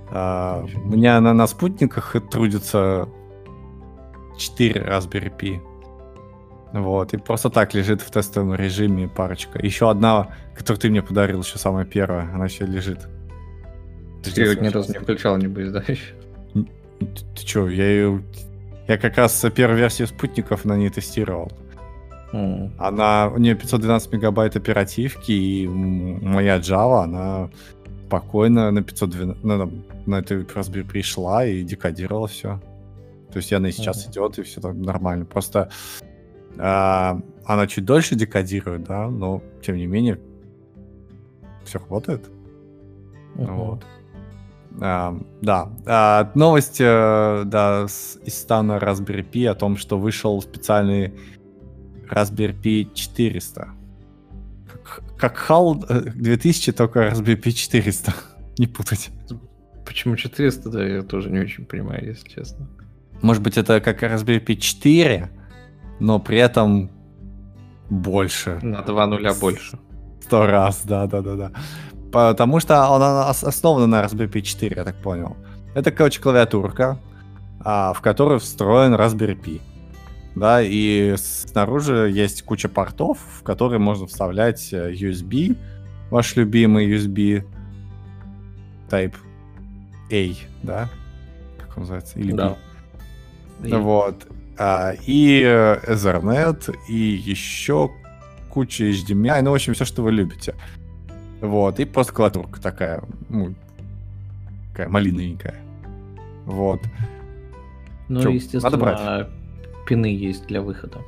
А, у меня на, на спутниках трудится 4 Raspberry Pi. Вот, и просто так лежит в тестовом режиме парочка. Еще одна, которую ты мне подарил, еще самая первая, она еще лежит. Ты ее ни разу не включал, небось, да, еще? Ты, ты что, я ее... Я как раз первую версию спутников на ней тестировал. Mm. Она, у нее 512 мегабайт оперативки, и моя Java, она спокойно на 512, на, на, на этой Raspberry пришла и декодировала все. То есть она и сейчас mm-hmm. идет, и все там нормально. Просто а, она чуть дольше декодирует, да, но тем не менее все работает. Uh-huh. Вот. А, да. А, новость э, да, с, из стана Raspberry Pi о том, что вышел специальный Raspberry Pi 400. Как, как HAL 2000, э, только Raspberry Pi 400. Не путать. почему 400, да, я тоже не очень понимаю, если честно. Может быть, это как Raspberry Pi 4, но при этом больше. На два нуля больше. Сто раз, да-да-да-да. Потому что она основана на Raspberry Pi 4, я так понял. Это, короче, клавиатурка, а, в которой встроен Raspberry Pi. Да, и снаружи есть куча портов, в которые можно вставлять э, USB, ваш любимый USB Type A, да? Как он называется? Или да. B. Вот. А, и э, Ethernet, и еще куча HDMI, ну, в общем, все, что вы любите. Вот, и просто клавиатурка такая, ну, такая малиненькая. Вот. Ну, Чё, естественно, надо брать? пины есть для выхода.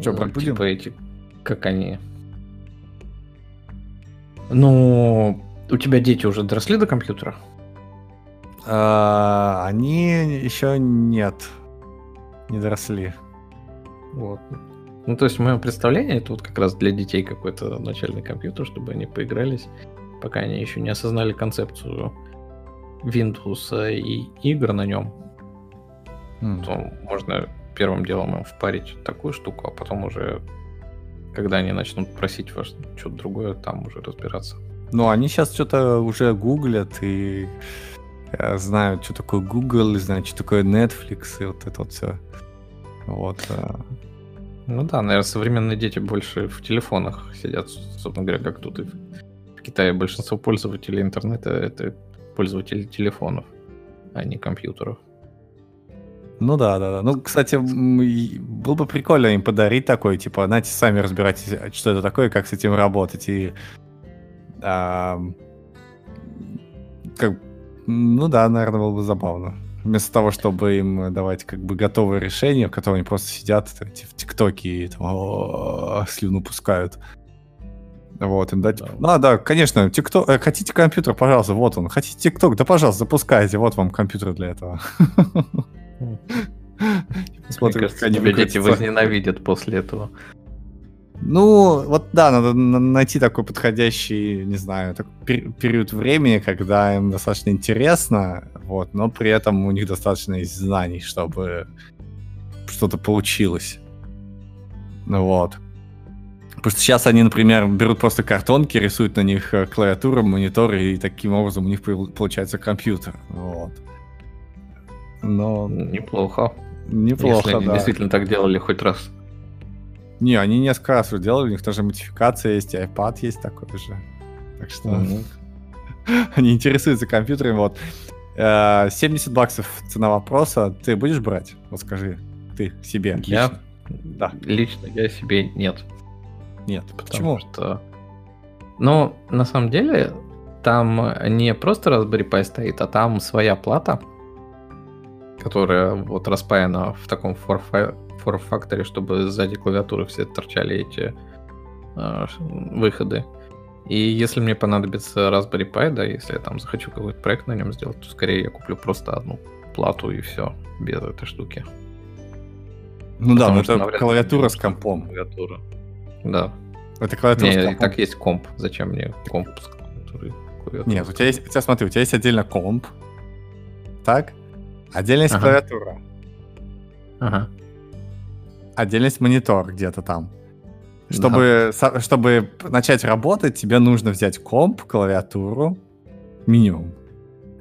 Что, брать будем? Типа эти, как они... Ну, у тебя дети уже доросли до компьютера? А, они еще нет. Не доросли. Вот. Ну, то есть, мое представление, это вот как раз для детей какой-то начальный компьютер, чтобы они поигрались, пока они еще не осознали концепцию Windows и игр на нем. Mm. То можно первым делом им впарить такую штуку, а потом уже, когда они начнут просить вас что-то другое, там уже разбираться. Ну, они сейчас что-то уже гуглят и знают, что такое Google, знают, что такое Netflix, и вот это вот все. Вот. Э. Ну да, наверное, современные дети больше в телефонах сидят, собственно говоря, как тут и в Китае большинство пользователей интернета это пользователи телефонов, а не компьютеров. Ну да, да, да. Ну, кстати, было бы прикольно им подарить такой, типа, знаете, сами разбирайтесь, что это такое, как с этим работать. И а, как, ну да, наверное, было бы забавно. Вместо того, чтобы им давать как бы готовые решения, в которых они просто сидят в ТикТоке и там, слюну пускают. Вот, им дать... Да. Ну, да, конечно, TikTok... Э, хотите компьютер, пожалуйста, вот он. Хотите ТикТок, да, пожалуйста, запускайте, вот вам компьютер для этого. Мне кажется, тебя дети возненавидят после этого. Ну, вот да, надо найти такой подходящий, не знаю, такой период времени, когда им достаточно интересно, вот, но при этом у них достаточно есть знаний, чтобы что-то получилось. Ну вот. Потому что сейчас они, например, берут просто картонки, рисуют на них э, клавиатуру, монитор, и таким образом у них получается компьютер. Вот. Но... Неплохо. Неплохо, Если они да. действительно так делали хоть раз. Не, они несколько раз уже делали, у них тоже модификация есть, и iPad есть такой же. Так что mm-hmm. они интересуются компьютерами. Вот. 70 э, баксов цена вопроса. Ты будешь брать? Вот скажи, ты себе. Я? Лично. Да. Лично я себе нет. Нет. Почему? Потому что... Ну, на самом деле, там не просто Raspberry Pi стоит, а там своя плата, которая вот распаяна в таком форм-факторе, чтобы сзади клавиатуры все торчали эти э, выходы. И если мне понадобится Raspberry Pi, да, если я там захочу какой-то проект на нем сделать, то скорее я куплю просто одну плату и все, без этой штуки. Ну Потому да, но это клавиатура с компом. Клавиатура. Да. Это клавиатура не, с компом. так есть комп. Зачем мне комп с клавиатурой? Нет, у тебя есть, у тебя, смотри, у тебя есть отдельно комп, так? Отдельно есть ага. клавиатура. Ага отдельность монитор где-то там. Чтобы, да. чтобы начать работать, тебе нужно взять комп, клавиатуру, минимум.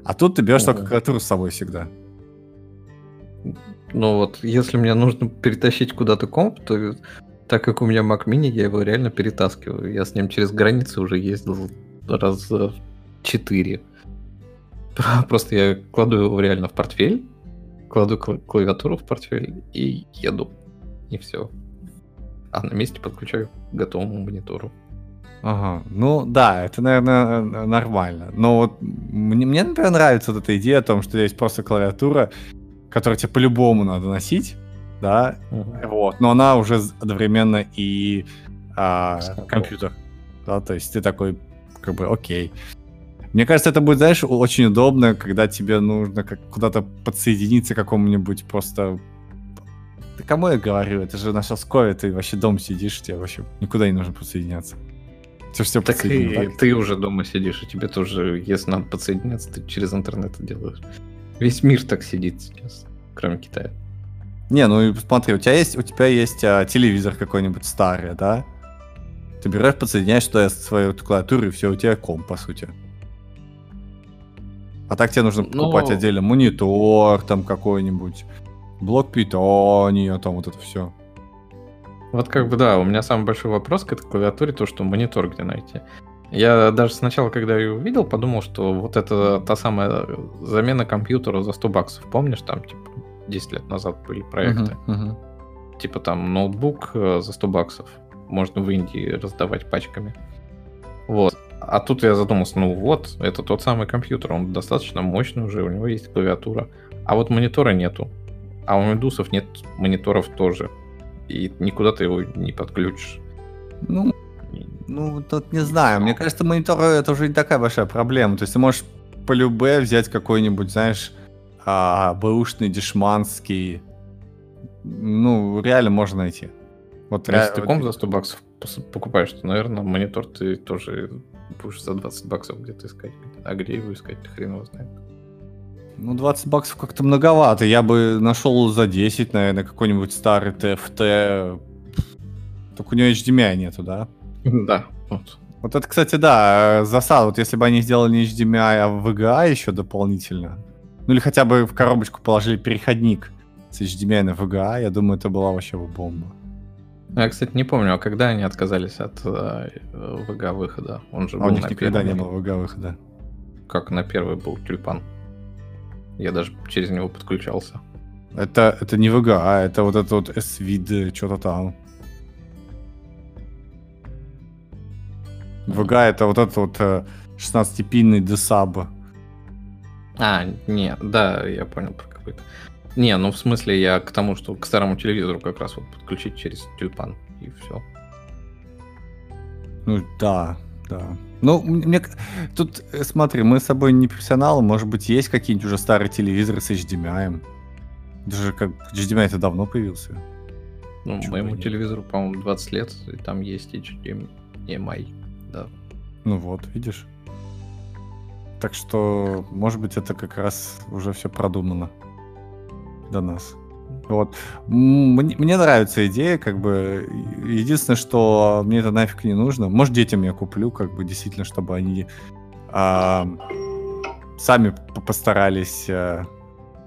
А тут ты берешь О. только клавиатуру с собой всегда. Ну вот, если мне нужно перетащить куда-то комп, то так как у меня Mac Mini, я его реально перетаскиваю. Я с ним через границы уже ездил раз четыре. Просто я кладу его реально в портфель, кладу клавиатуру в портфель и еду и все. А на месте подключаю к готовому монитору. Ага, ну да, это, наверное, нормально. Но вот мне, мне, например, нравится вот эта идея о том, что есть просто клавиатура, которую тебе по-любому надо носить, да, uh-huh. вот, но она уже одновременно и а, компьютер, да, то есть ты такой, как бы, окей. Мне кажется, это будет, знаешь, очень удобно, когда тебе нужно как куда-то подсоединиться к какому-нибудь просто да кому я говорю? Это же на сейчас ковид, ты вообще дом сидишь, тебе вообще никуда не нужно подсоединяться. Ты все так и ты уже дома сидишь, и тебе тоже, если надо подсоединяться, ты через интернет это делаешь. Весь мир так сидит сейчас, кроме Китая. Не, ну смотри, у тебя есть, у тебя есть а, телевизор какой-нибудь старый, да? Ты берешь, подсоединяешь туда свою клавиатуру, и все, у тебя комп, по сути. А так тебе нужно покупать Но... отдельно монитор там какой-нибудь, блок питания, там вот это все. Вот как бы да, у меня самый большой вопрос к этой клавиатуре, то, что монитор где найти. Я даже сначала, когда ее увидел, подумал, что вот это та самая замена компьютера за 100 баксов. Помнишь, там, типа, 10 лет назад были проекты? Uh-huh, uh-huh. Типа там ноутбук э, за 100 баксов. Можно в Индии раздавать пачками. Вот. А тут я задумался, ну вот, это тот самый компьютер, он достаточно мощный уже, у него есть клавиатура. А вот монитора нету. А у Windows нет мониторов тоже. И никуда ты его не подключишь. Ну, ну, тут не знаю. Мне кажется, монитор это уже не такая большая проблема. То есть ты можешь по любе взять какой-нибудь, знаешь, а, бэушный, дешманский. Ну, реально можно найти. Вот Если ты комп за 100 баксов покупаешь, то, наверное, монитор ты тоже будешь за 20 баксов где-то искать. А где его искать, хрен его знает. Ну, 20 баксов как-то многовато. Я бы нашел за 10, наверное, какой-нибудь старый TFT. Только у него HDMI нету, да? Да, вот. Вот это, кстати, да, засада. Вот если бы они сделали не HDMI, а VGA еще дополнительно, ну или хотя бы в коробочку положили переходник с HDMI на VGA, я думаю, это была вообще бы бомба. Я, кстати, не помню, а когда они отказались от э, VGA выхода? Он же а был у них никогда не было VGA выхода. Как на первый был тюльпан. Я даже через него подключался. Это, это не VGA, а это вот это вот S-вид, что-то там. VGA это вот этот вот 16-пинный десаб. А, не, да, я понял про какой-то. Не, ну в смысле я к тому, что к старому телевизору как раз вот подключить через тюльпан и все. Ну да, да. Ну, мне тут, э, смотри, мы с собой не профессионалы, может быть, есть какие-нибудь уже старые телевизоры с HDMI. Даже как HDMI это давно появился. Ну, Чего моему телевизору, по-моему, 20 лет, и там есть HDMI, да. Ну вот, видишь. Так что, может быть, это как раз уже все продумано до нас. Вот. Мне, мне нравится идея, как бы. Единственное, что мне это нафиг не нужно. Может, детям я куплю, как бы, действительно, чтобы они а, сами постарались а,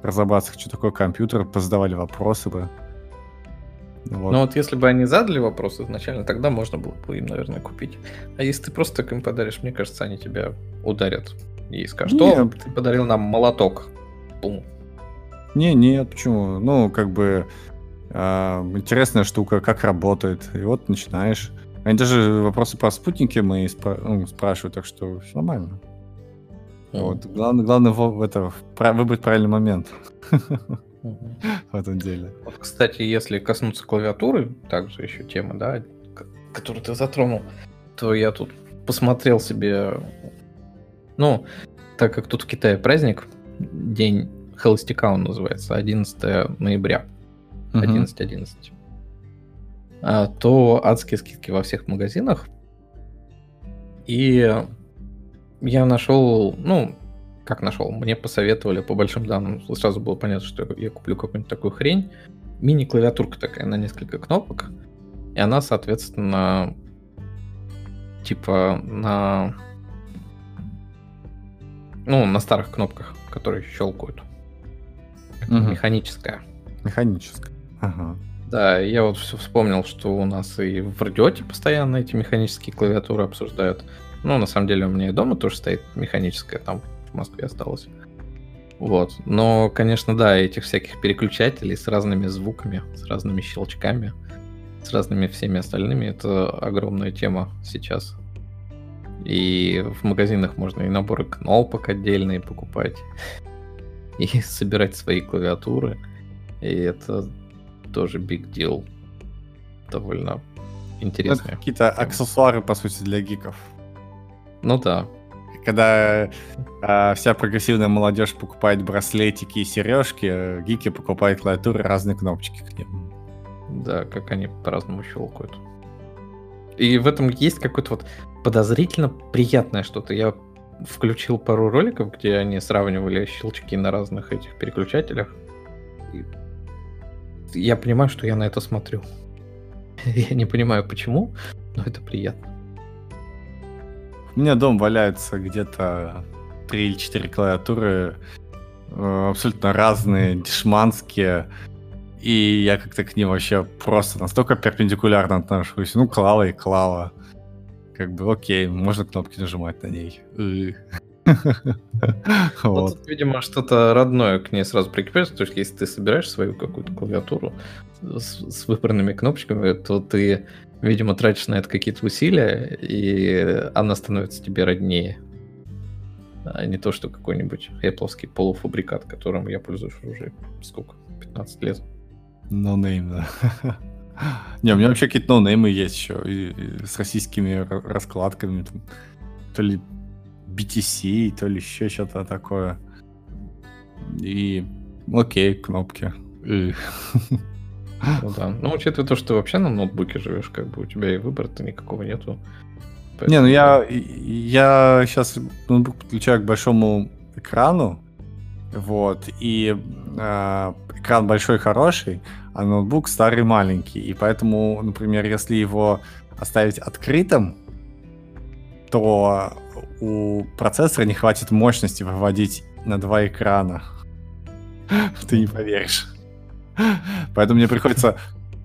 разобраться, что такое компьютер, позадавали вопросы бы. Вот. Ну вот если бы они задали вопросы изначально, тогда можно было бы им, наверное, купить. А если ты просто так им подаришь, мне кажется, они тебя ударят и скажут, что ты подарил нам молоток. Бум. Не, нет, почему? Ну, как бы э, интересная штука, как работает. И вот начинаешь. Они даже вопросы про спутники мои спра- ну, спрашивают, так что все нормально. Mm. Вот. Главное, главное в, это, выбрать правильный момент в этом деле. Вот, кстати, если коснуться клавиатуры, также еще тема, да, которую ты затронул, то я тут посмотрел себе, ну, так как тут в Китае праздник, день холостяка он называется, 11 ноября. 11-11. А, то адские скидки во всех магазинах. И я нашел, ну, как нашел, мне посоветовали по большим данным, сразу было понятно, что я куплю какую-нибудь такую хрень. Мини-клавиатурка такая на несколько кнопок. И она, соответственно, типа на... Ну, на старых кнопках, которые щелкают. Угу. Механическая. Механическая. Ага. Да, я вот все вспомнил, что у нас и в радиоте постоянно эти механические клавиатуры обсуждают. Ну, на самом деле, у меня и дома тоже стоит механическая, там в Москве осталось. Вот. Но, конечно, да, этих всяких переключателей с разными звуками, с разными щелчками, с разными всеми остальными, это огромная тема сейчас. И в магазинах можно и наборы кнопок отдельные покупать, и собирать свои клавиатуры. И это тоже big deal. Довольно интересно. Какие-то аксессуары, по сути, для гиков. Ну да. Когда э, вся прогрессивная молодежь покупает браслетики и сережки, гики покупают клавиатуры разные кнопочки к ним. Да, как они по-разному щелкают. И в этом есть какое-то вот подозрительно приятное что-то. Я включил пару роликов, где они сравнивали щелчки на разных этих переключателях. И я понимаю, что я на это смотрю. Я не понимаю, почему, но это приятно. У меня дом валяется где-то 3 или 4 клавиатуры, э, абсолютно разные, дешманские, и я как-то к ним вообще просто настолько перпендикулярно отношусь. Ну, клава и клава. Как бы, окей, можно кнопки нажимать на ней. Вот. Тут, видимо, что-то родное к ней сразу прикрепляется, то есть если ты собираешь свою какую-то клавиатуру с, с выбранными кнопочками, то ты, видимо, тратишь на это какие-то усилия, и она становится тебе роднее. А не то, что какой-нибудь Apple полуфабрикат, которым я пользуюсь уже сколько? 15 лет. No name, да. Не, у меня вообще какие-то ноунеймы есть еще, и, и с российскими раскладками, там, то ли BTC, то ли еще что-то такое. И окей, кнопки. И... Ну да. Ну, учитывая то, что ты вообще на ноутбуке живешь, как бы у тебя и выбора-то никакого нету. Поэтому... Не, ну я, я сейчас ноутбук подключаю к большому экрану, вот, и э, экран большой хороший, а ноутбук старый маленький, и поэтому, например, если его оставить открытым, то у процессора не хватит мощности выводить на два экрана. Ты не поверишь. Поэтому мне приходится,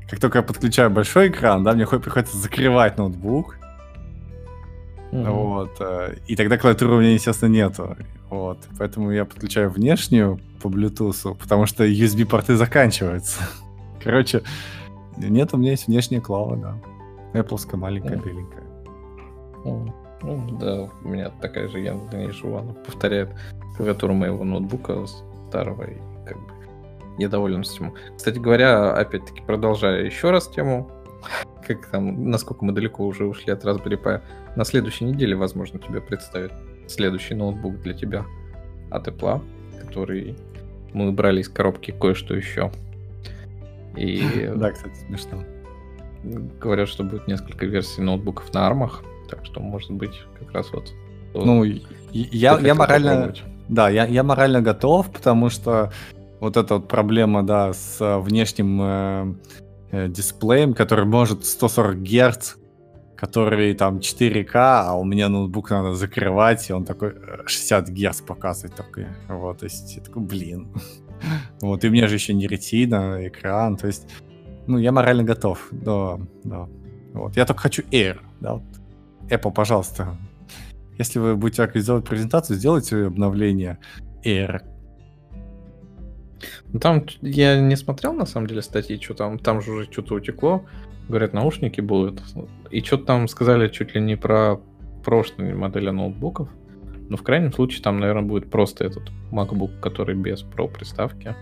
как только я подключаю большой экран, да, мне приходится закрывать ноутбук. Mm-hmm. Вот. Э, и тогда клавиатуры у меня, естественно, нету. Вот. Поэтому я подключаю внешнюю по Bluetooth, потому что USB-порты заканчиваются. Короче, нет, у меня есть внешняя клава, да. Apple маленькая, mm. беленькая. Mm. Ну, да, у меня такая же, я ней живу, она повторяет клавиатуру моего ноутбука старого, и как бы я доволен этим. Кстати говоря, опять-таки, продолжая еще раз тему, как там, насколько мы далеко уже ушли от Raspberry Pi, на следующей неделе, возможно, тебе представят следующий ноутбук для тебя от Apple, который мы брали из коробки кое-что еще. И... Да, кстати, смешно. Говорят, что будет несколько версий ноутбуков на армах, так что, может быть, как раз вот... Ну, я, я морально... Попробовать. Да, я, я морально готов, потому что вот эта вот проблема, да, с э, внешним э, дисплеем, который может 140 Гц, который там 4К, а у меня ноутбук надо закрывать, и он такой 60 э, Гц показывает такой. Вот, то есть я такой, блин. Вот, и у меня же еще не ретина, экран, то есть, ну, я морально готов, да, да. Вот, я только хочу Air, да, вот, Apple, пожалуйста, если вы будете организовывать презентацию, сделайте обновление Air. Ну, там я не смотрел, на самом деле, статьи, что там, там же уже что-то утекло. Говорят, наушники будут. И что-то там сказали чуть ли не про прошлые модели ноутбуков. Но в крайнем случае там, наверное, будет просто этот MacBook, который без Pro приставки.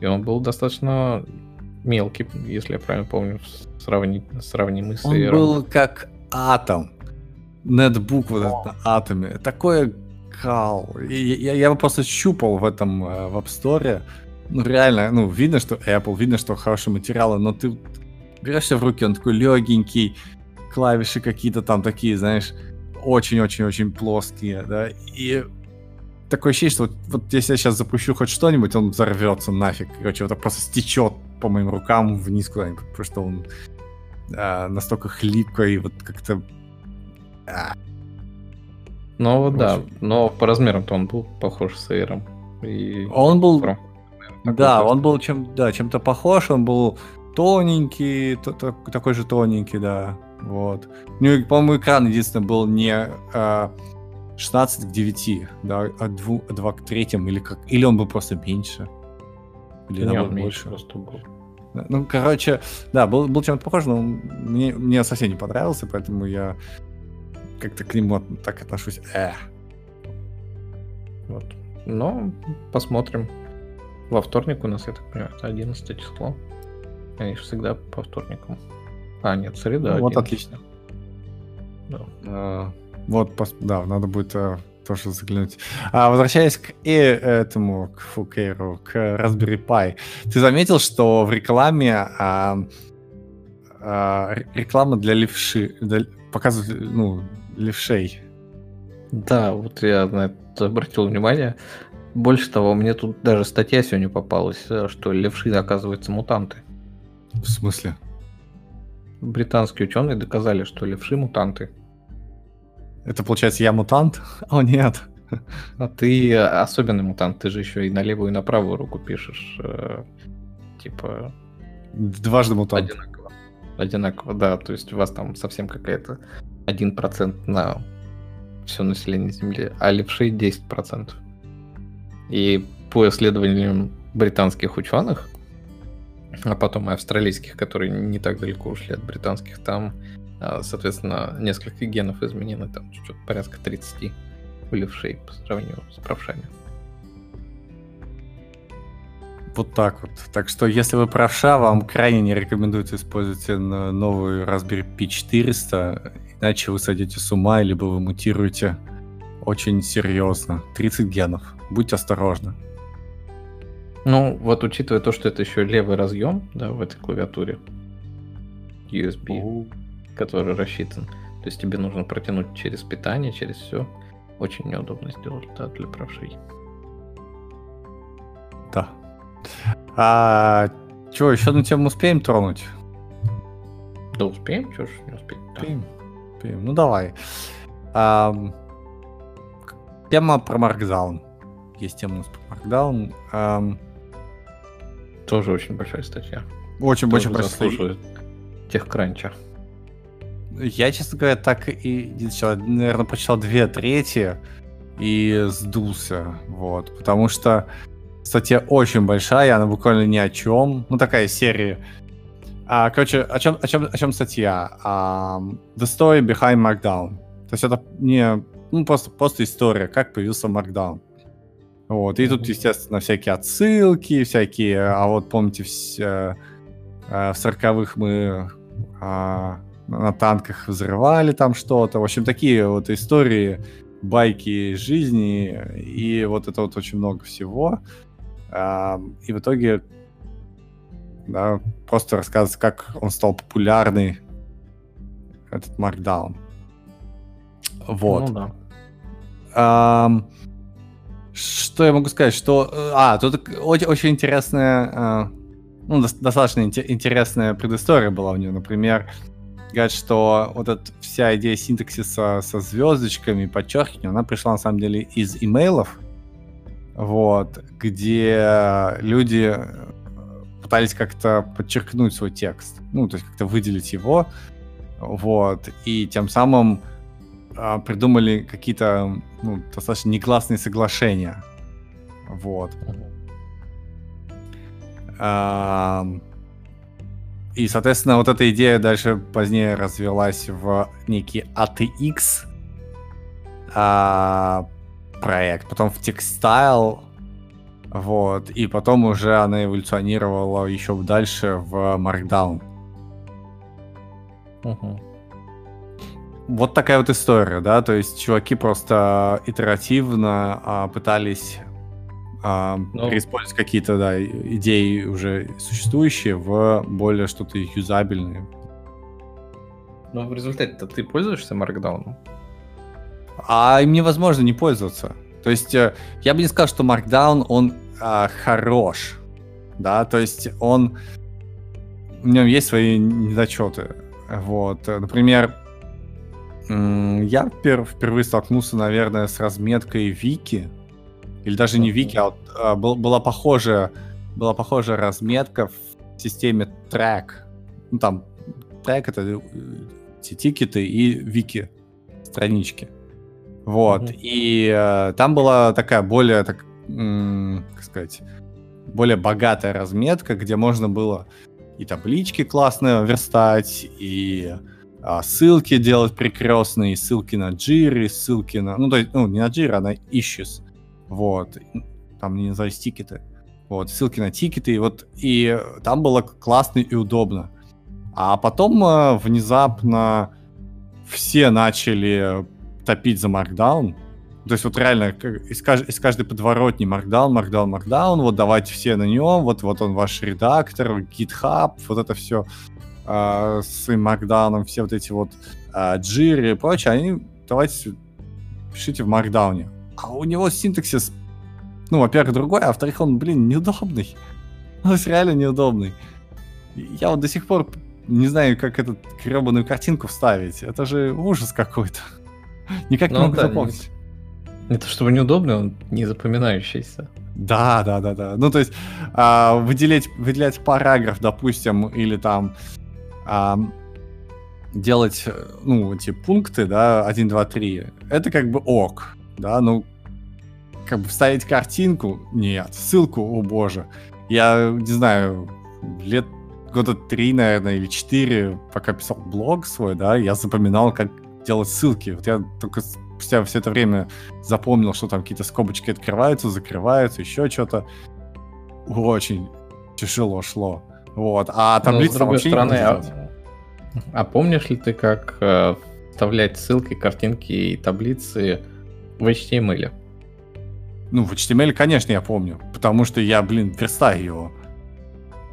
И он был достаточно мелкий, если я правильно помню, сравнить, сравнимый с Он Air. был как атом нетбук вот этот на атоме. Такое кал. Я, я, я его просто щупал в этом э, в App Store. Ну, реально, ну, видно, что Apple, видно, что хорошие материалы, но ты берешься в руки, он такой легенький, клавиши какие-то там такие, знаешь, очень-очень-очень плоские, да, и такое ощущение, что вот, вот если я сейчас запущу хоть что-нибудь, он взорвется нафиг. Короче, вот просто стечет по моим рукам вниз куда-нибудь, потому что он а, настолько хлипко и вот как-то ну вот да, но по размерам-то он был похож с Эйром. И... Он был... Про... Да, он был чем, да, чем-то похож, он был тоненький, то, то, такой же тоненький, да. Вот. Ну, по-моему, экран единственное был не а, 16 к 9, да, а 2, 2 к 3, или, как, или он был просто меньше. Или не, он больше просто был. Ну, короче, да, был, был чем-то похож, но мне, мне совсем не понравился, поэтому я как-то к нему так отношусь. Эх. Вот. Но посмотрим. Во вторник у нас, я так понимаю, это 11 число. Они же всегда по вторникам. А, нет, среда. Ну, вот отлично. Да. А, вот, да, надо будет а, тоже заглянуть. А, возвращаясь к и, этому, к Фукейру, к Raspberry Pi, ты заметил, что в рекламе а, а, реклама для левши, для, показывает, ну, левшей. Да, вот я на это обратил внимание. Больше того, мне тут даже статья сегодня попалась, э, что левши, оказывается, мутанты. В смысле? Британские ученые доказали, что левши мутанты. Это получается я мутант? О, нет. А ты особенный мутант, ты же еще и на левую, и на правую руку пишешь. Э, типа... Дважды мутант. Одинаково. Одинаково, да. То есть у вас там совсем какая-то 1% на все население Земли, а левшей 10%. И по исследованиям британских ученых, а потом и австралийских, которые не так далеко ушли от британских, там, а, соответственно, несколько генов изменены, там чуть-чуть порядка 30 у левшей по сравнению с правшами. Вот так вот. Так что, если вы правша, вам крайне не рекомендуется использовать новый Raspberry Pi 400, иначе вы сойдете с ума, либо вы мутируете очень серьезно. 30 генов. Будьте осторожны. Ну, вот учитывая то, что это еще левый разъем, да, в этой клавиатуре USB, О. который рассчитан. То есть тебе нужно протянуть через питание, через все. Очень неудобно сделать, да, для правшей. Да. А что, еще на тему успеем тронуть? Да успеем, что ж не успеем. Успеем. Да. успеем. Ну давай. А, тема про Markdown. Есть тема у нас про Markdown. А, Тоже очень большая статья. Очень, Тоже очень большая статья. Техкранча. Я, честно говоря, так и не начал. Наверное, прочитал две трети и сдулся. Вот. Потому что статья очень большая, она буквально ни о чем. Ну, такая серия. А, короче, о чем, о чем, о чем статья? Um, the story behind Markdown. То есть это не ну, просто, просто история, как появился Markdown. Вот, и тут, естественно, всякие отсылки, всякие, а вот помните, все, э, в сороковых мы а, на танках взрывали там что-то. В общем, такие вот истории, байки жизни, и вот это вот очень много всего. А, и в итоге да, просто рассказывается, как он стал популярный, этот Markdown. Вот. Ну, да. Что я могу сказать? Что... Э, а, тут очень, очень интересная... А, ну, достаточно интересная предыстория была у нее. Например, говорят, что вот эта вся идея синтаксиса со звездочками, подчеркиванием, она пришла на самом деле из имейлов, вот, где люди пытались как-то подчеркнуть свой текст, ну, то есть как-то выделить его, вот, и тем самым придумали какие-то ну, достаточно негласные соглашения, вот. А, и, соответственно, вот эта идея дальше позднее развелась в некий ATX а, проект, потом в Textile, вот, и потом уже она эволюционировала еще дальше в Markdown. Угу. Вот такая вот история, да, то есть чуваки просто итеративно а, пытались а, ну, переиспользовать какие-то да, идеи уже существующие в более что-то юзабельное. Но в результате-то ты пользуешься Markdown? А им невозможно не пользоваться. То есть э, я бы не сказал, что Markdown, он а, хорош. Да, то есть он... В нем есть свои недочеты. Вот. Например, я впервые столкнулся, наверное, с разметкой Вики или даже не Вики, а, а был, была похожая была похожая разметка в системе трек. Ну там трек это эти тикеты и Вики странички. Вот. Mm-hmm. И э, там была такая более, так, м- как сказать, более богатая разметка, где можно было и таблички классно верстать, и а, ссылки делать прекрасные, ссылки на джиры, ссылки на... Ну, то есть, ну, не на джиры, а на issues. Вот. Там, не знаю, тикеты. Вот, ссылки на тикеты. Вот, и там было классно и удобно. А потом э, внезапно все начали топить за Markdown. То есть вот реально из, кажд- из каждой подворотни Markdown, Markdown, Markdown, вот давайте все на нем, вот, вот он ваш редактор, GitHub, вот это все. Э, с Markdown, все вот эти вот э, джиры и прочее, они давайте пишите в Markdown. А у него синтаксис, ну, во-первых, другой, а во-вторых, он, блин, неудобный. Он реально неудобный. Я вот до сих пор не знаю, как эту гребаную картинку вставить. Это же ужас какой-то. Никак не ну могу да, запомнить. Не, не то чтобы неудобно, он не запоминающийся. Да, да, да, да. Ну, то есть а, выделять, выделять параграф, допустим, или там а, делать, ну, эти пункты, да, 1, 2, 3, это как бы ок, да, ну, как бы вставить картинку, нет, ссылку, о боже. Я, не знаю, лет года три, наверное, или четыре, пока писал блог свой, да, я запоминал, как делать ссылки. Вот я только спустя все это время запомнил, что там какие-то скобочки открываются, закрываются, еще что-то. Очень тяжело шло. Вот. А таблица там вообще стороны, не а, а помнишь ли ты, как э, вставлять ссылки, картинки и таблицы в HTML? Ну, в HTML, конечно, я помню, потому что я, блин, верстаю его.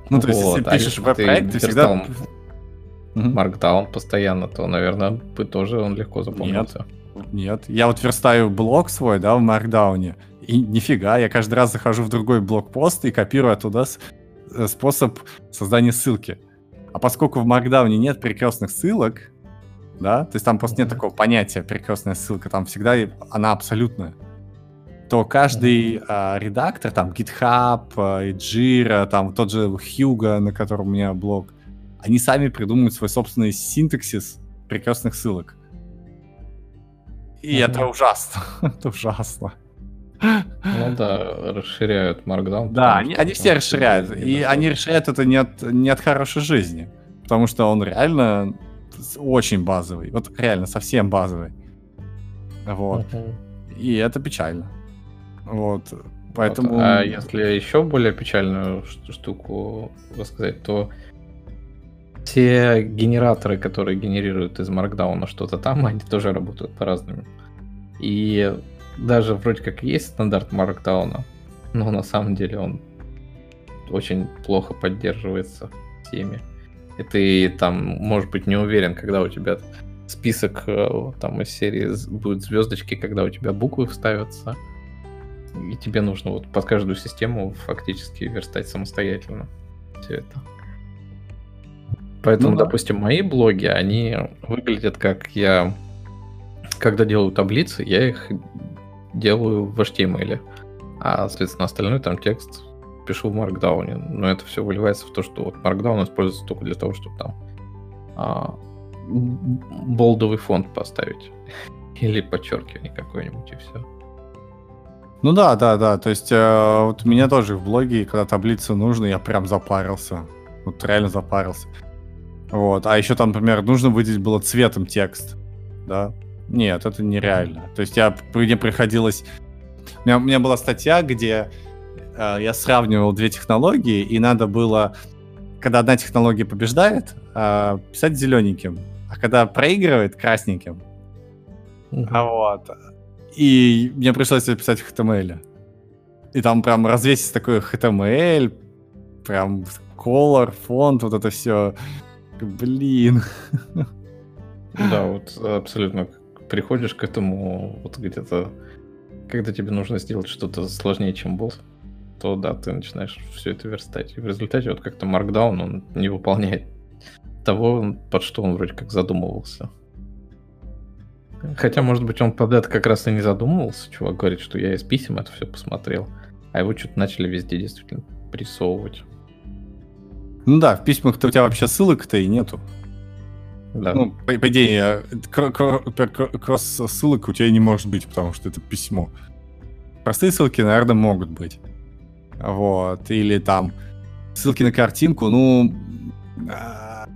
Ну, то есть, вот, если а пишешь веб-проект, ты всегда... Markdown постоянно, то, наверное, бы тоже он легко запомнился. Нет, нет. Я вот верстаю блок свой, да, в Markdown, и нифига, я каждый раз захожу в другой блокпост и копирую оттуда способ создания ссылки. А поскольку в Markdown нет перекрестных ссылок, да, то есть там просто нет такого понятия перекрестная ссылка, там всегда она абсолютная то каждый а, редактор, там GitHub, а, Jira, там тот же Hugo, на котором у меня блог, они сами придумывают свой собственный синтаксис прекрасных ссылок. И mm-hmm. это ужасно. это ужасно. Ну да, расширяют Markdown. Да, они, они все расширяют. И они расширяют это не от, не от хорошей жизни. Потому что он реально очень базовый. Вот реально совсем базовый. Вот. Uh-huh. И это печально. Вот. Поэтому... Вот. А если еще более печальную штуку рассказать, то все генераторы, которые генерируют из Markdown что-то там, они тоже работают по-разному. И даже вроде как есть стандарт Markdown, но на самом деле он очень плохо поддерживается всеми. И ты там, может быть, не уверен, когда у тебя список э, там из серии будет звездочки, когда у тебя буквы вставятся и тебе нужно вот под каждую систему фактически верстать самостоятельно все это. Поэтому, ну, да. допустим, мои блоги, они выглядят как я, когда делаю таблицы, я их делаю в HTML, а, соответственно, остальной там текст пишу в Markdown. Но это все выливается в то, что вот Markdown используется только для того, чтобы там а, болдовый фонд поставить. Или подчеркивание какое-нибудь, и все. Ну да, да, да. То есть э, вот у меня тоже в блоге, когда таблицы нужны, я прям запарился. Вот реально запарился. Вот. А еще там, например, нужно выделить было цветом текст. Да? Нет, это нереально. То есть я, мне приходилось... У меня, у меня была статья, где э, я сравнивал две технологии, и надо было, когда одна технология побеждает, э, писать зелененьким, а когда проигрывает, красненьким. Uh-huh. А вот. И мне пришлось писать в HTML. И там прям развесить такой HTML, прям color, фонд, вот это все. Блин. Да, вот абсолютно приходишь к этому вот где-то, когда тебе нужно сделать что-то сложнее, чем босс, то да, ты начинаешь все это верстать. И в результате вот как-то Markdown, он не выполняет того, под что он вроде как задумывался. Хотя, может быть, он под это как раз и не задумывался. Чувак говорит, что я из писем это все посмотрел. А его что-то начали везде действительно прессовывать. Ну да, в письмах-то у тебя вообще ссылок-то и нету. Да. Ну, по, по идее, кросс-ссылок у тебя не может быть, потому что это письмо. Простые ссылки, наверное, могут быть. Вот. Или там ссылки на картинку, ну, а,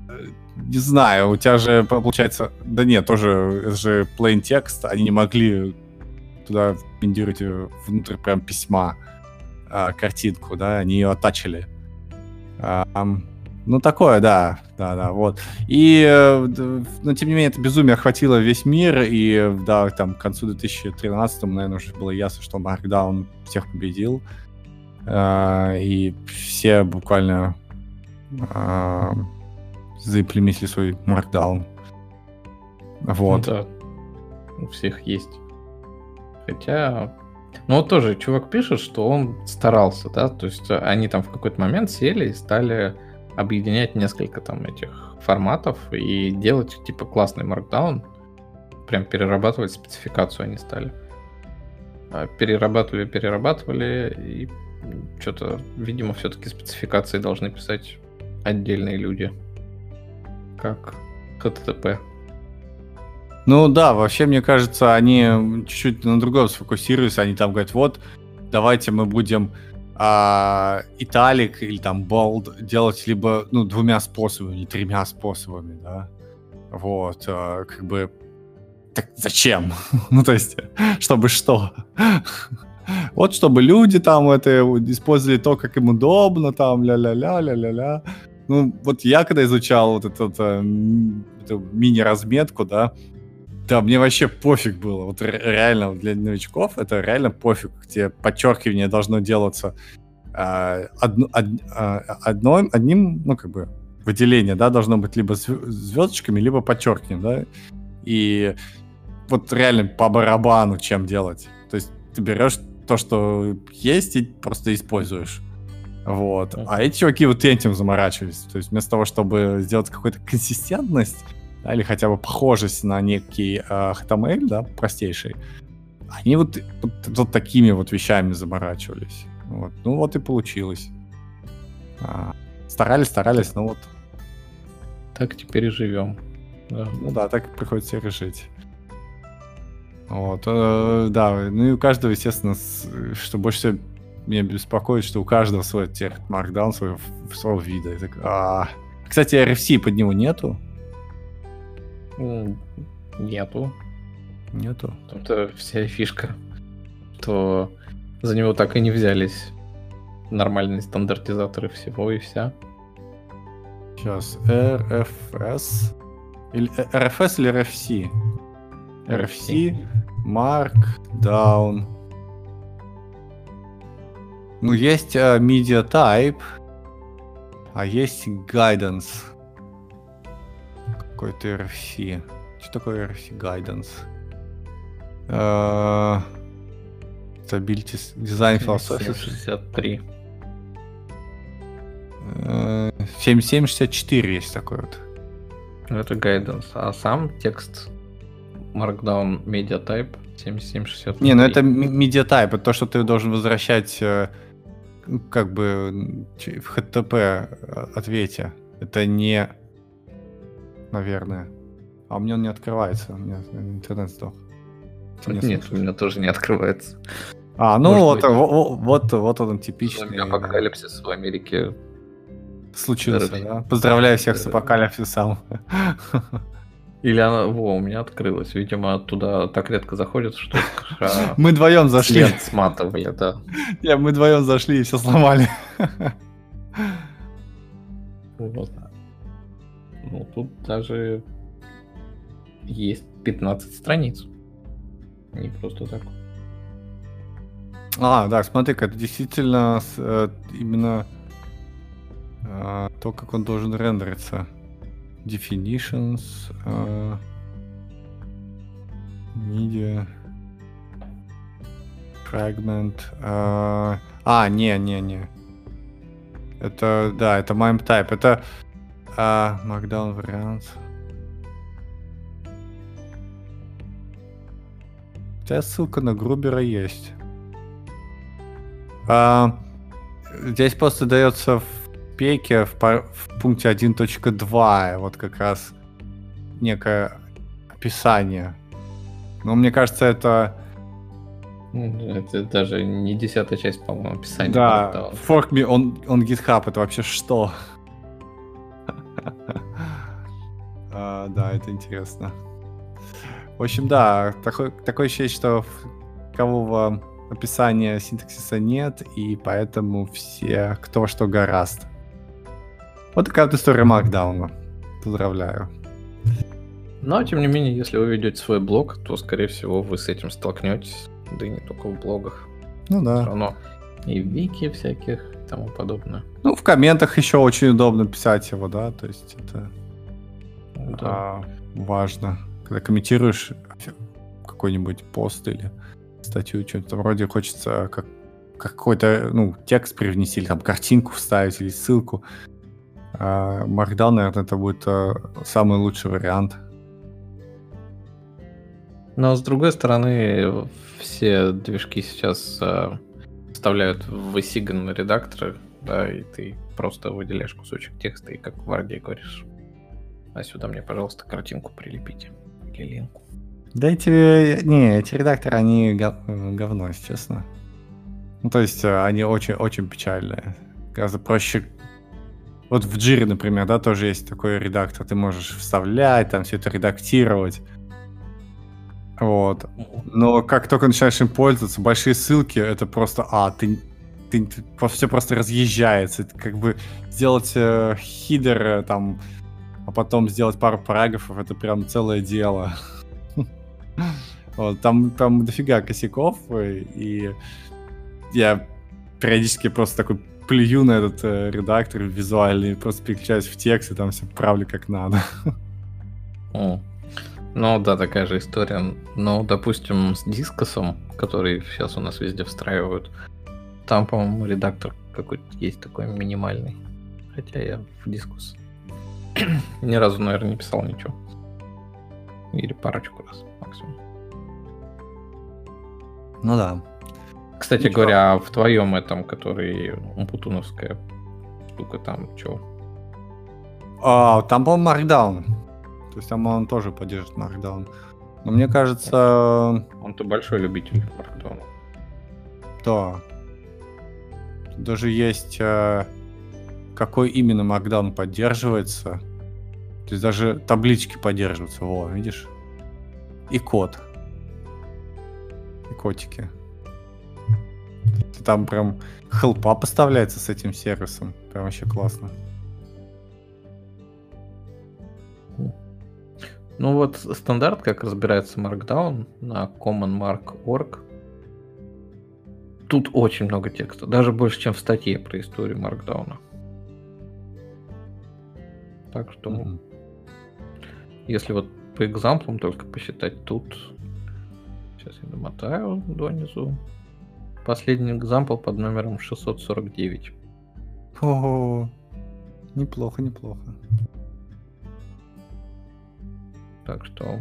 не знаю, у тебя же получается... Да нет, тоже это же plain текст, они не могли туда пендировать внутрь прям письма а, картинку, да, они ее оттачили. Ну, такое, да, да, да, вот. И, э, но, тем не менее, это безумие охватило весь мир, и, да, там, к концу 2013 наверное, уже было ясно, что Markdown всех победил, а, и все буквально заимплементили свой Markdown. Вот. Ну, да. У всех есть. Хотя, ну вот тоже чувак пишет, что он старался, да, то есть они там в какой-то момент сели и стали объединять несколько там этих форматов и делать типа классный Markdown, прям перерабатывать спецификацию они стали. А перерабатывали, перерабатывали, и что-то, видимо, все-таки спецификации должны писать отдельные люди. Как HTTP. Ну да, вообще, мне кажется, они чуть-чуть на другом сфокусируются. Они там говорят, вот, давайте мы будем а, италик или там bold делать либо ну, двумя способами или тремя способами, да. Вот, а, как бы так зачем? ну, то есть, чтобы что? вот чтобы люди там это использовали то, как им удобно, там, ля-ля-ля, ля-ля-ля. Ну, вот я когда изучал вот эту, эту, эту мини-разметку, да, да, мне вообще пофиг было. Вот реально для новичков это реально пофиг, где подчеркивание должно делаться э, одно, од, э, одно, одним, ну, как бы, выделение, да, должно быть либо звездочками, либо подчеркиванием, да. И вот реально по барабану чем делать. То есть ты берешь то, что есть, и просто используешь. Вот. А эти чуваки вот этим заморачивались. То есть вместо того, чтобы сделать какую-то консистентность, да, или хотя бы похожесть на некий э, HTML, да, простейший, они вот, вот, вот такими вот вещами заморачивались. Вот. Ну вот и получилось. А, старались, старались, но вот. Так теперь и живем. Да. Ну да, так приходится и жить. Вот, э, да, ну и у каждого, естественно, с, что больше всего меня беспокоит, что у каждого свой тех Markdown своего, своего вида. Так, а... Кстати, RFC под него нету? Нету. Нету. Это вся фишка, что за него так и не взялись нормальные стандартизаторы всего и вся. Сейчас, RFS. Или, RFS или RFC? RFC, Markdown. Ну, есть uh, Media Type, а есть Guidance какой-то RFC. Что такое RFC Guidance? Uh, Stability Design Philosophy. 63. Uh, 7764 есть такой вот. Это Guidance. А сам текст Markdown Media Type 7763. Не, ну это Media Type, это то, что ты должен возвращать э, как бы в HTTP э, ответе. Это не наверное. А у меня он не открывается, у меня интернет сдох. Нет, нет у меня тоже не открывается. А, ну вот, вот, вот, вот он типичный. Апокалипсис в Америке случился, да? Поздравляю всех с апокалипсисом. Или она, во, у меня открылась. Видимо, оттуда так редко заходит, что Мы вдвоем зашли. сматывали, да. Не, мы вдвоем зашли и все сломали. Вот. Ну, тут даже есть 15 страниц. Не просто так. А, да, смотри-ка, это действительно э, именно э, то, как он должен рендериться. Definitions, э, media, fragment. Э, а, не, не, не. Это, да, это MIME type. Это а, Markdown вариант. Хотя ссылка на Грубера есть. А, здесь просто дается в пеке в, в пункте 1.2 вот как раз некое описание. Но мне кажется, это... Ну, это даже не десятая часть, по-моему, описания. Да, fork me on, on GitHub, это вообще что? А, да, это интересно. В общем, да, такой, такое ощущение, что такового описания синтаксиса нет, и поэтому все кто что гораст. Вот такая вот история Маркдауна. Поздравляю. Но, тем не менее, если вы ведете свой блог, то, скорее всего, вы с этим столкнетесь. Да и не только в блогах. Ну да. Все равно и в вики всяких и тому подобное. Ну, в комментах еще очень удобно писать его, да, то есть это... да. а, важно. Когда комментируешь какой-нибудь пост или статью, что-то вроде хочется как какой-то ну, текст привнести, или там картинку вставить, или ссылку. А Markdown, наверное, это будет а, самый лучший вариант. Но с другой стороны, все движки сейчас а, вставляют в высиганные редакторы, да, и ты просто выделяешь кусочек текста и как в Word говоришь, а сюда мне, пожалуйста, картинку прилепите или линку. Да эти, не, эти редакторы, они говно, если честно. Ну, то есть э, они очень-очень печальные. Гораздо проще... Вот в Jira, например, да, тоже есть такой редактор. Ты можешь вставлять, там все это редактировать. Вот. Но как только начинаешь им пользоваться, большие ссылки, это просто, а, ты, ты, все просто разъезжается. Это как бы сделать э, хидер э, там, потом сделать пару параграфов, это прям целое дело. Вот, там, там дофига косяков, и я периодически просто такой плюю на этот э, редактор визуальный, просто переключаюсь в текст и там все правлю как надо. О. Ну да, такая же история. Ну, допустим, с дискосом, который сейчас у нас везде встраивают, там, по-моему, редактор какой-то есть такой минимальный. Хотя я в дискус ни разу, наверное, не писал ничего. Или парочку раз максимум. Ну да. Кстати Ничего. говоря, в твоем этом, который Умпутуновская штука, там что? А, там был Markdown. То есть там он тоже поддерживает Markdown. Но мне кажется... Он-то большой любитель Markdown. Да. Даже есть... Э, какой именно Markdown поддерживается. То есть даже таблички поддерживаются. Во, видишь? И код. И котики там прям хелпа поставляется с этим сервисом. Прям вообще классно. Ну вот стандарт, как разбирается Markdown на commonmark.org. Тут очень много текста, даже больше, чем в статье про историю Markdown. Так что, mm-hmm. Если вот по экзамплам только посчитать тут, сейчас я домотаю донизу, Последний экзампл под номером 649. Ого, неплохо, неплохо. Так что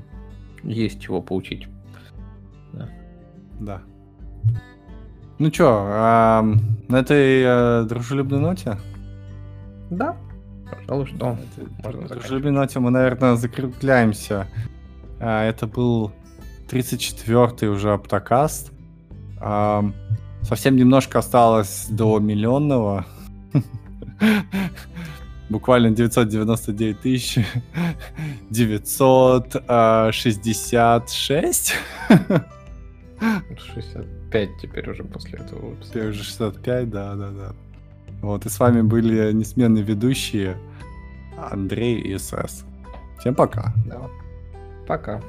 есть чего поучить. Да. Да. Ну чё, а, на этой а, дружелюбной ноте? Да, пожалуй, что. На дружелюбной ноте мы, наверное, закрепляемся. А, это был 34-й уже Аптокаст. А, Совсем немножко осталось до миллионного. Буквально 999 тысяч 966. 65 теперь уже после этого Теперь уже 65, да, да, да. Вот, и с вами были несменные ведущие Андрей и СС. Всем пока. Да. Пока.